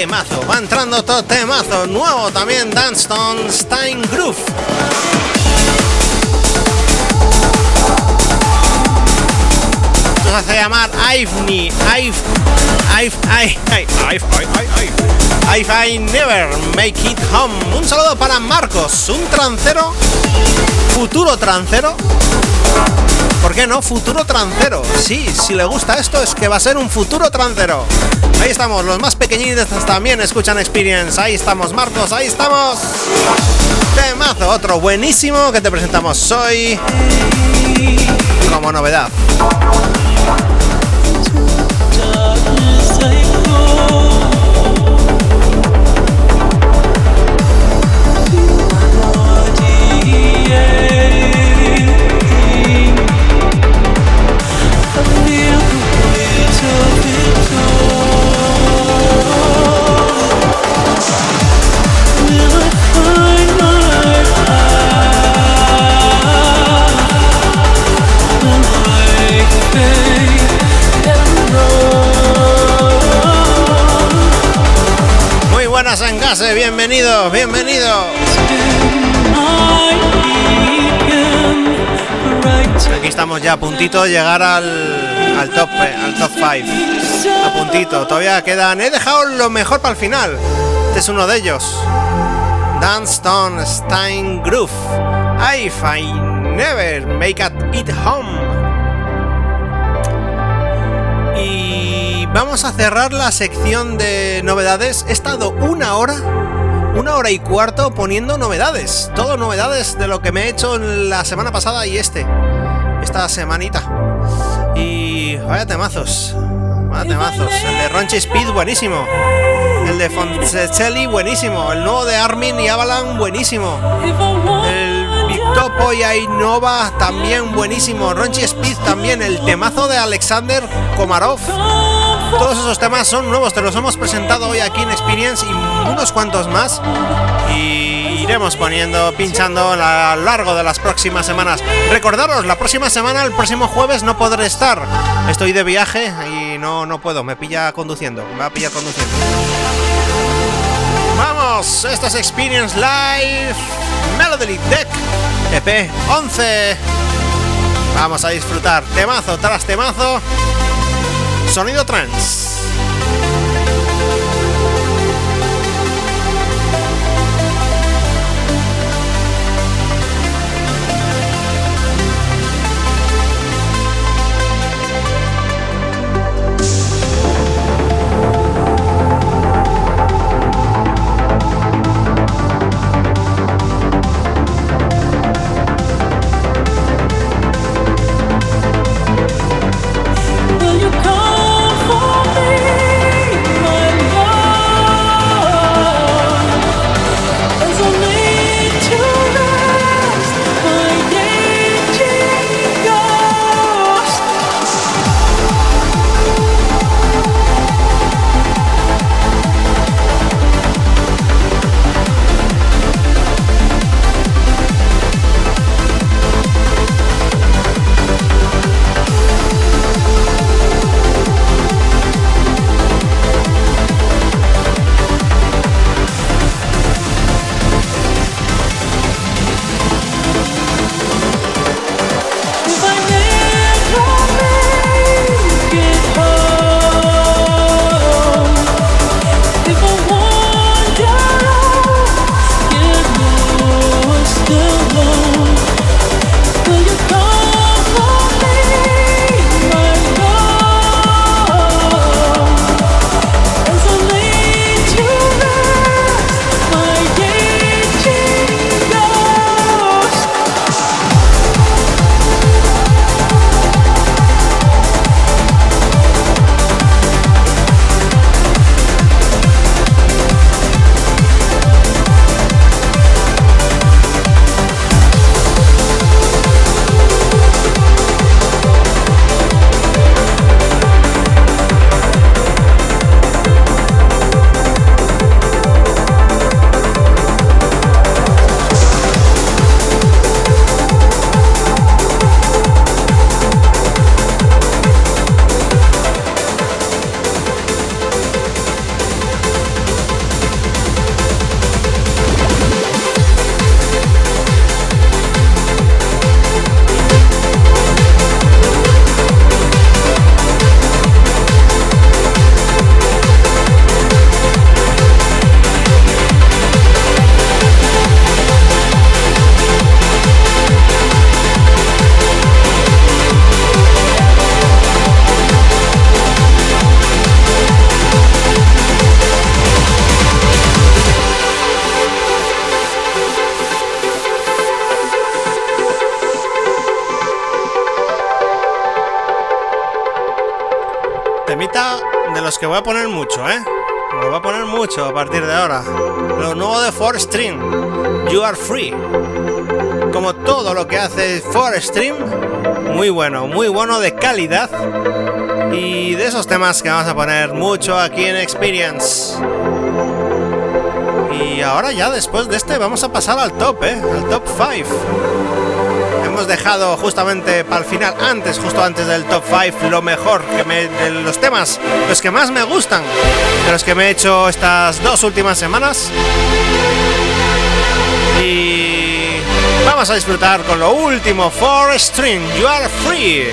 Temazo, va entrando otro temazo, nuevo también Danston Stein Groove. Esto se hace llamar I've, I've, I, I never make it home. Un saludo para Marcos, un trancero, futuro trancero. ¿Por qué no? Futuro trancero. Sí, si le gusta esto es que va a ser un futuro trancero. Ahí estamos, los más pequeñitos también escuchan Experience. Ahí estamos, Marcos, ahí estamos. Temazo, otro buenísimo que te presentamos hoy como novedad. A puntito de llegar al, top eh, al top 5. A puntito, todavía quedan. He dejado lo mejor para el final. Este es uno de ellos. Danston Stein Groove. If I never make it home. Y vamos a cerrar la sección de novedades. He estado una hora, una hora y cuarto poniendo novedades. Todo novedades de lo que me he hecho la semana pasada y este. Esta semanita. Y vaya temazos. Vaya temazos. El de Ronchi Speed, buenísimo. El de Fonsecelli, buenísimo. El nuevo de Armin y Avalan, buenísimo. El Big Topo y Ainova, también buenísimo. Ronchi Speed, también. El temazo de Alexander Komarov. Todos esos temas son nuevos, te los hemos presentado hoy aquí en Experience y unos cuantos más. Y iremos poniendo, pinchando a lo largo de las próximas semanas. Recordaros, la próxima semana, el próximo jueves, no podré estar. Estoy de viaje y no, no puedo, me pilla conduciendo, me va a pillar conduciendo. Vamos, esto es Experience Live Melody Deck EP 11. Vamos a disfrutar temazo tras temazo. Sonido trance. Stream, You Are Free. Como todo lo que hace Four Stream, muy bueno, muy bueno de calidad. Y de esos temas que vamos a poner mucho aquí en Experience. Y ahora ya después de este vamos a pasar al top, ¿eh? Al top 5. Hemos dejado justamente para el final, antes, justo antes del top 5, lo mejor que me, de los temas, los que más me gustan, de los que me he hecho estas dos últimas semanas. Y vamos a disfrutar con lo último, For String, You Are Free.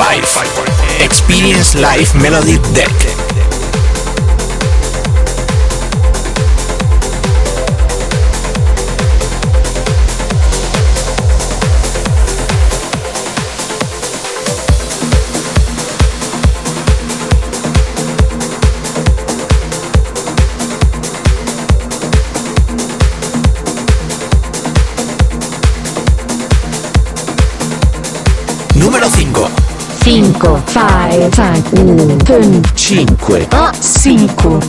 5. Experience Live Melody Deck. 5, 4, 3, 5. 5.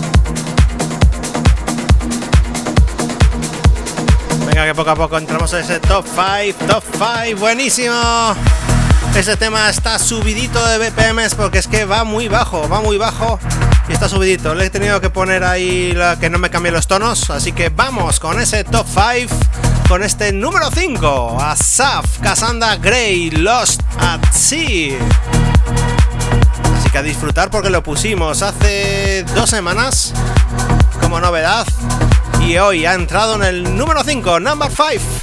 Venga, que poco a poco entramos en ese top 5, top 5, buenísimo. Ese tema está subidito de BPMs porque es que va muy bajo, va muy bajo y está subidito. Le he tenido que poner ahí la que no me cambie los tonos, así que vamos con ese top 5, con este número 5, Asaf Cassandra Gray, Lost at Sea. Así que a disfrutar porque lo pusimos hace dos semanas como novedad y hoy ha entrado en el número 5, number 5.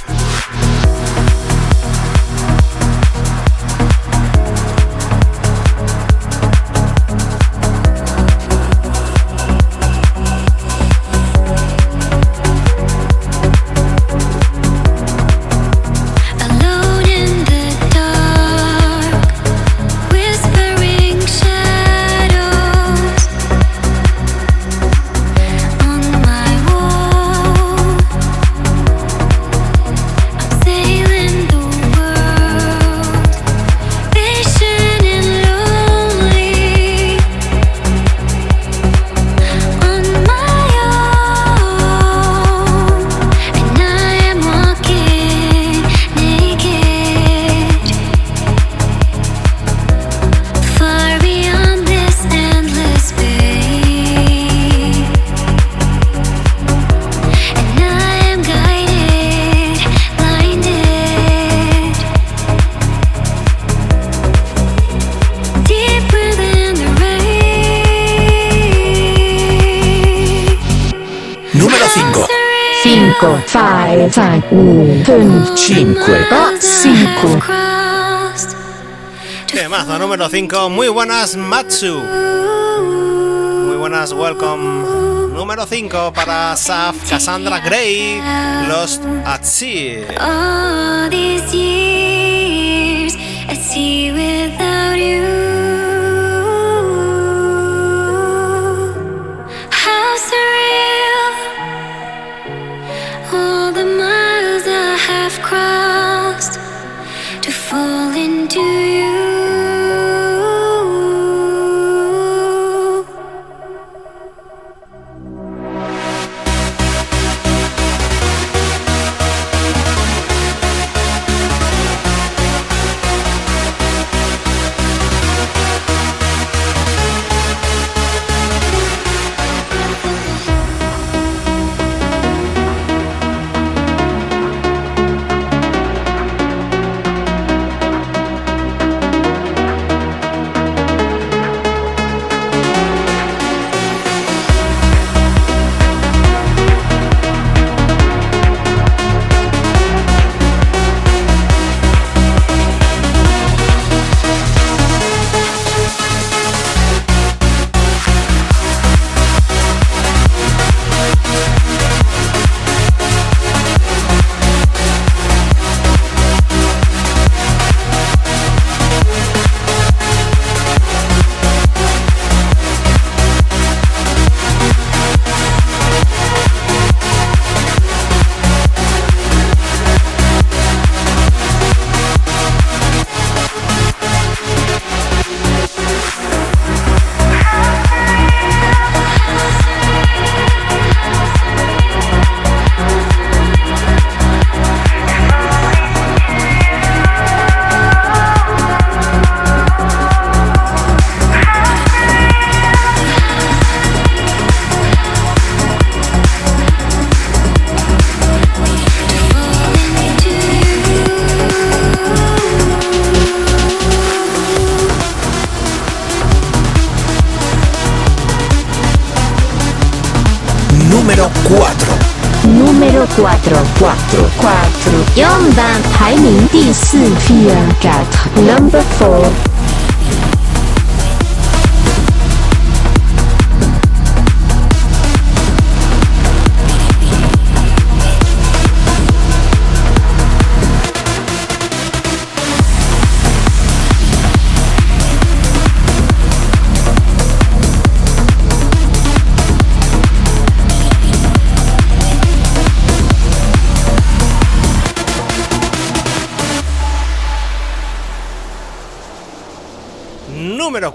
Número 5, muy buenas Matsu. Muy buenas, welcome Número 5 para Saf Cassandra Gray, Lost at Sea.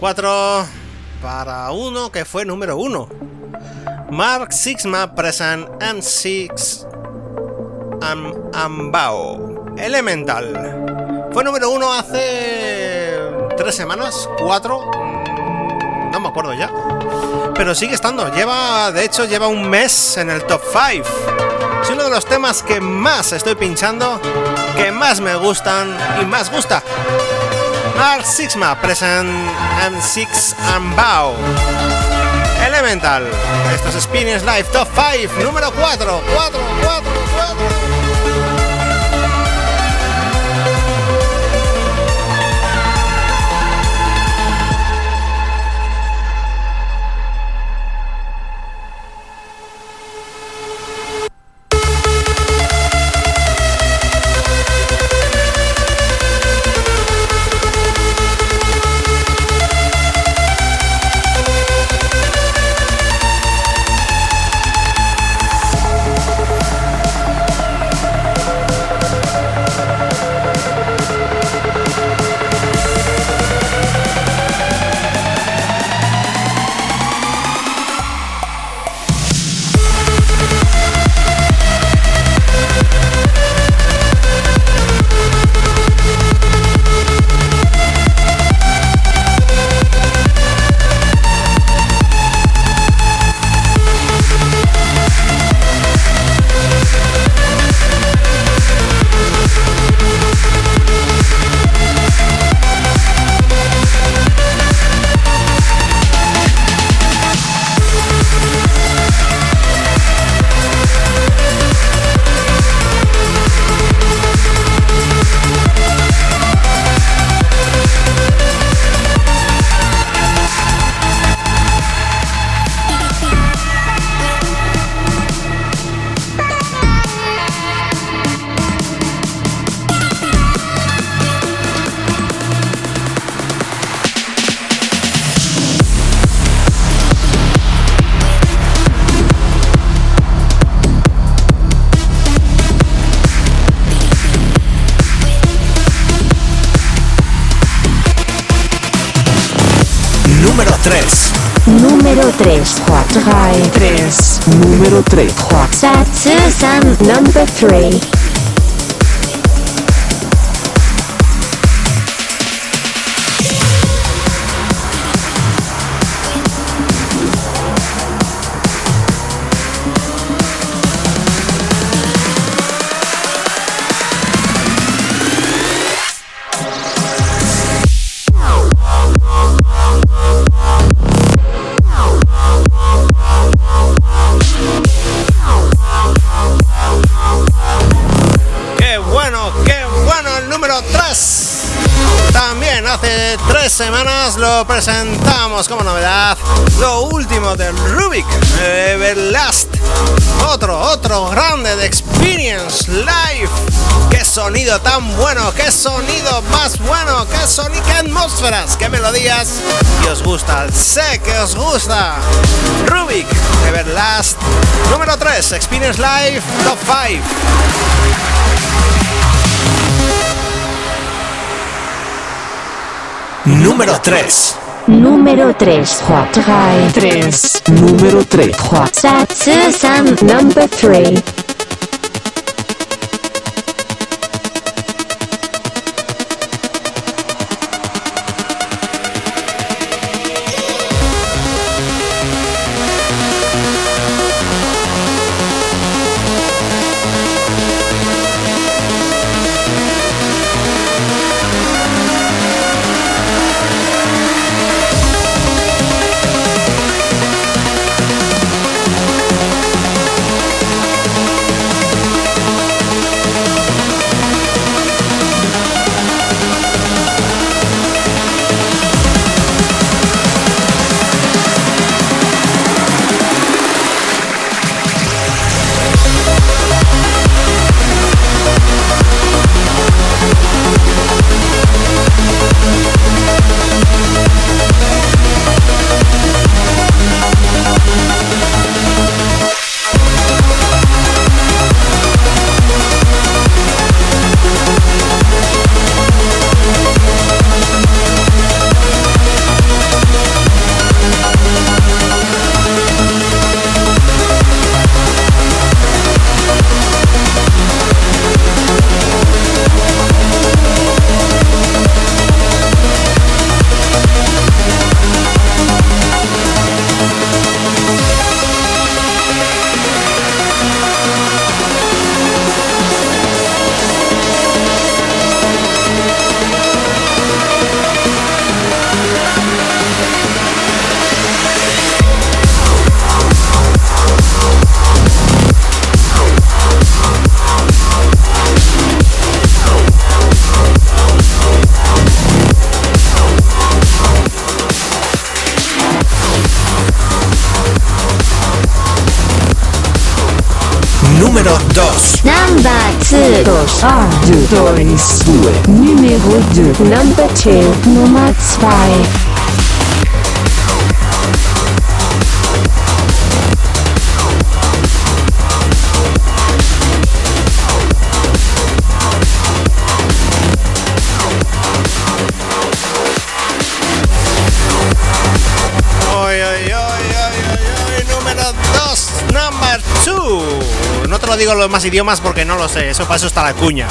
4 para uno que fue número 1. Mark Sixma present M6 Am Ambao Elemental. Fue número 1 hace tres semanas, cuatro, mm, no me acuerdo ya. Pero sigue estando, lleva, de hecho, lleva un mes en el top 5. Es uno de los temas que más estoy pinchando, que más me gustan y más gusta. Mark Sixma present M6 Ambao Elemental. Esto es Spinning Live Top 5, número 4. 4, 4, 4. 3. 4. 3. Número 3. 4. 3. Number 3. Como novedad. Lo último del Rubik, Everlast. Otro, otro grande de Experience Live. ¡Qué sonido tan bueno! ¡Qué sonido más bueno! ¡Qué sonido! ¡Qué atmósferas! ¡Qué melodías! Y os gusta, sé que os gusta. Rubik, Everlast. Número 3, Experience Live, Top 5. Número 3. Número 3. 4. 3. Número 3. 4. 3. Number 3. 2. 2. Numéro 2. Number 2. Nummer 2. No digo los más idiomas porque no lo sé, eso para eso está la cuña.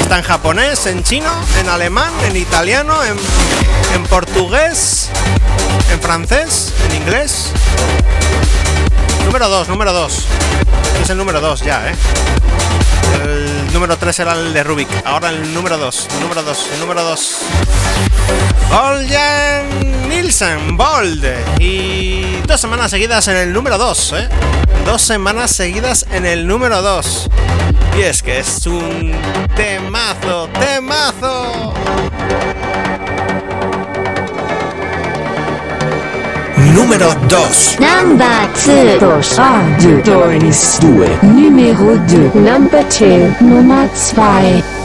Está en japonés, en chino, en alemán, en italiano, en, en portugués, en francés, en inglés. Número 2, número 2. Es el número 2 ya, ¿eh? El número 3 era el de Rubik. Ahora el número 2. Número 2. El número 2. Boljan Nielsen, Bold. Y dos semanas seguidas en el número 2, ¿eh? Dos semanas seguidas en el número 2. Y es que es un temazo, temazo. Número 2. Number 2. 2. 2. Numéro 2. Number 2. Nummer 2.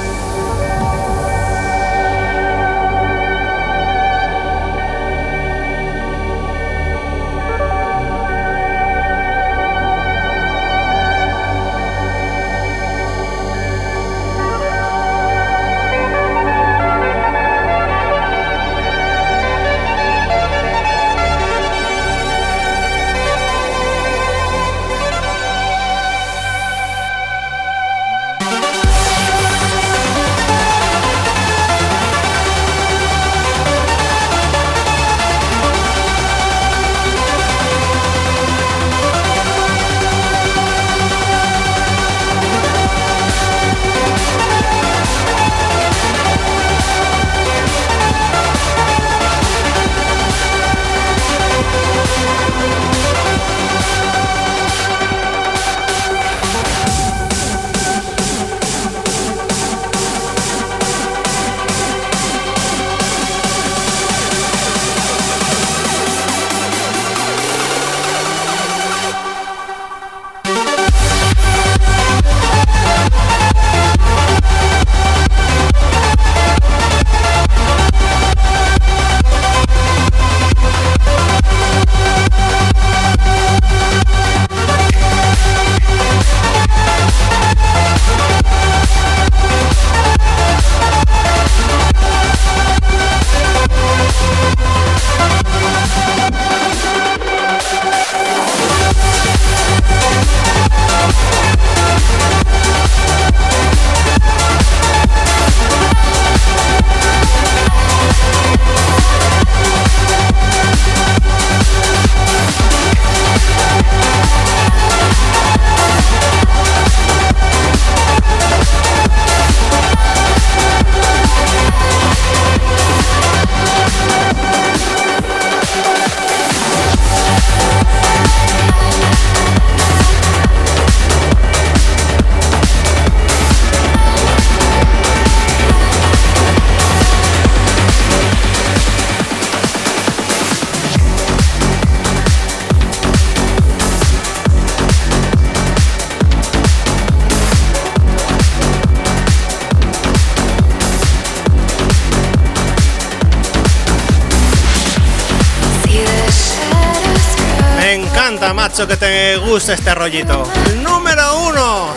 macho, que te gusta este rollito. Número uno.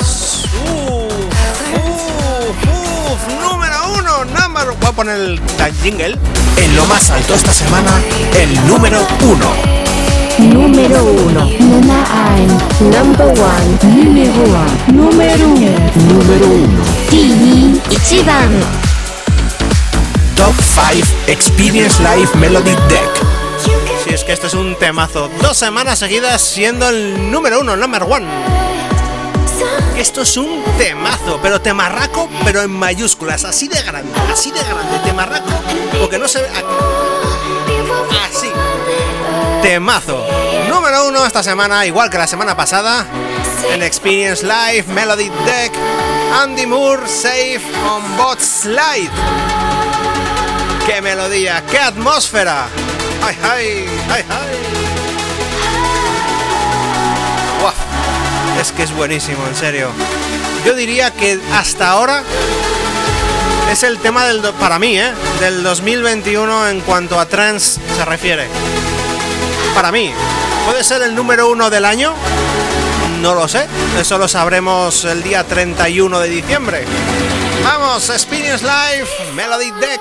Uf. Número uno. Número... Voy a poner el jingle. En lo más alto esta semana, el número uno. Número uno. Number one. Número. Número uno. Número uno. TV Top 5 Experience life Melody Deck. Si es que este es un temazo. Dos semanas seguidas siendo el número uno, number one. Esto es un temazo, pero temarraco, pero en mayúsculas, así de grande, así de grande, temarraco, porque no se ve. Así. Temazo. Número uno esta semana, igual que la semana pasada, en Experience Live Melody Deck, Andy Moore Safe on Bot Slide. ¡Qué melodía! ¡Qué atmósfera! ¡Ay, ay! ¡Ay, ay! Es que es buenísimo, en serio. Yo diría que hasta ahora es el tema del para mí, ¿eh? Del 2021 en cuanto a trance se refiere. Para mí, ¿puede ser el número uno del año? No lo sé, eso lo sabremos el día 31 de diciembre. Vamos, Experience Live, Melody Deck.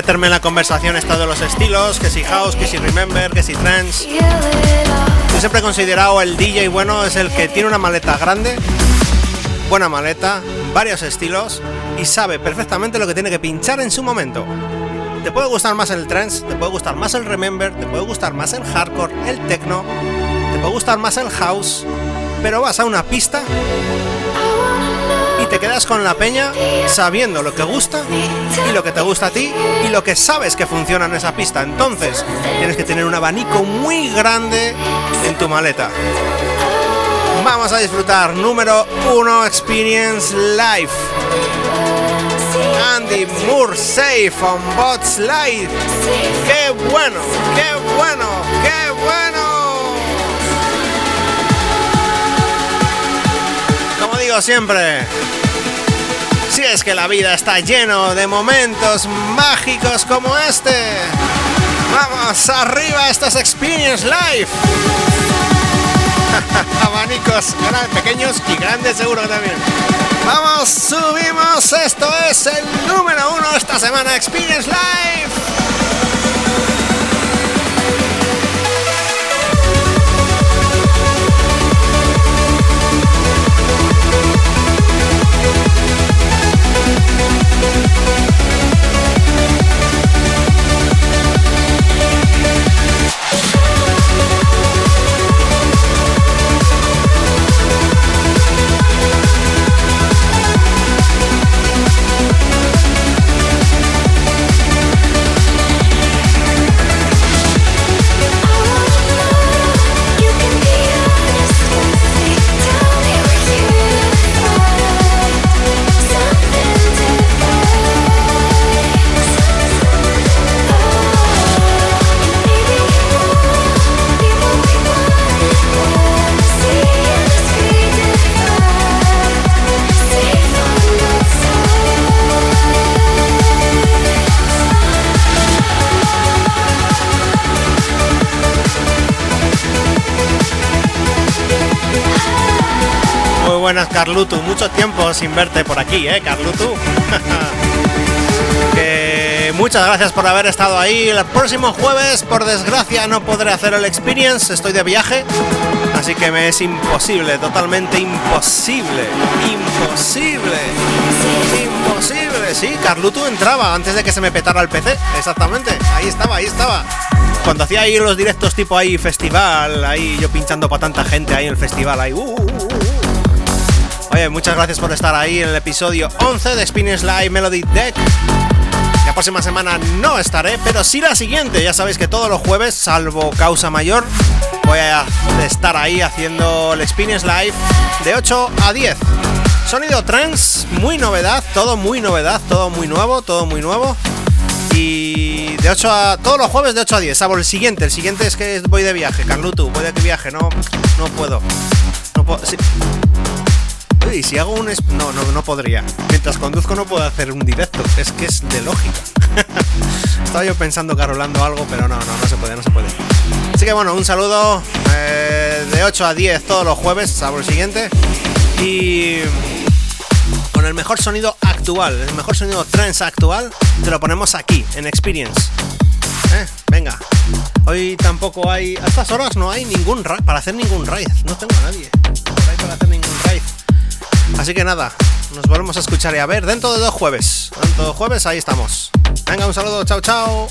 Meterme en la conversación esta de los estilos, que si house, que si remember, que si trance. Yo siempre he considerado el DJ bueno es el que tiene una maleta grande, buena maleta, varios estilos y sabe perfectamente lo que tiene que pinchar en su momento. Te puede gustar más el trance, te puede gustar más el remember, te puede gustar más el hardcore, el techno, te puede gustar más el house, pero vas a una pista quedas con la peña sabiendo lo que gusta y lo que te gusta a ti y lo que sabes que funciona en esa pista. Entonces, tienes que tener un abanico muy grande en tu maleta. Vamos a disfrutar número 1 Experience Live. Andy Moore Safe on Bot Slide. ¡Qué bueno! ¡Qué bueno! ¡Qué bueno! Como digo siempre, es que la vida está lleno de momentos mágicos como este. Vamos arriba, esto es Experience Live. Abanicos pequeños y grandes seguro también. Vamos, subimos. Esto es el número uno esta semana, Experience Live. Carlutu. Mucho tiempo sin verte por aquí, ¿eh, Carlutu? muchas gracias por haber estado ahí. El próximo jueves, por desgracia, no podré hacer el experience. Estoy de viaje. Así que me es imposible, totalmente imposible. Imposible. Imposible. Sí, Carlutu entraba antes de que se me petara el PC. Exactamente. Ahí estaba, ahí estaba. Cuando hacía ahí los directos tipo ahí festival, ahí yo pinchando para tanta gente ahí en el festival, ahí. uh, uh, uh, muchas gracias por estar ahí en el episodio 11 de Experience Live Melody Deck. La próxima semana no estaré, pero sí la siguiente. Ya sabéis que todos los jueves, salvo causa mayor, voy a estar ahí haciendo el Experience Live de 8 a 10. Sonido trance, muy novedad, todo muy novedad, todo muy nuevo, todo muy nuevo. Y de 8 a. Todos los jueves de 8 a 10, salvo el siguiente. El siguiente es que voy de viaje, Carlutu, voy de viaje, no, no puedo. No puedo. sí. Uy, si hago un. No, no, no podría. Mientras conduzco no puedo hacer un directo. Es que es de lógica. Estaba yo pensando carolando algo, pero no, no, no se puede, no se puede. Así que bueno, un saludo eh, de 8 a 10 todos los jueves, el siguiente. Y con el mejor sonido actual, el mejor sonido trance actual, te lo ponemos aquí, en Experience. ¿Eh? Venga. Hoy tampoco hay. A estas horas no hay ningún para hacer ningún raid. No tengo a nadie para hacer ningún. Así que nada, nos volvemos a escuchar y a ver dentro de dos jueves. Dentro de dos jueves ahí estamos. Venga, un saludo, chao, chao.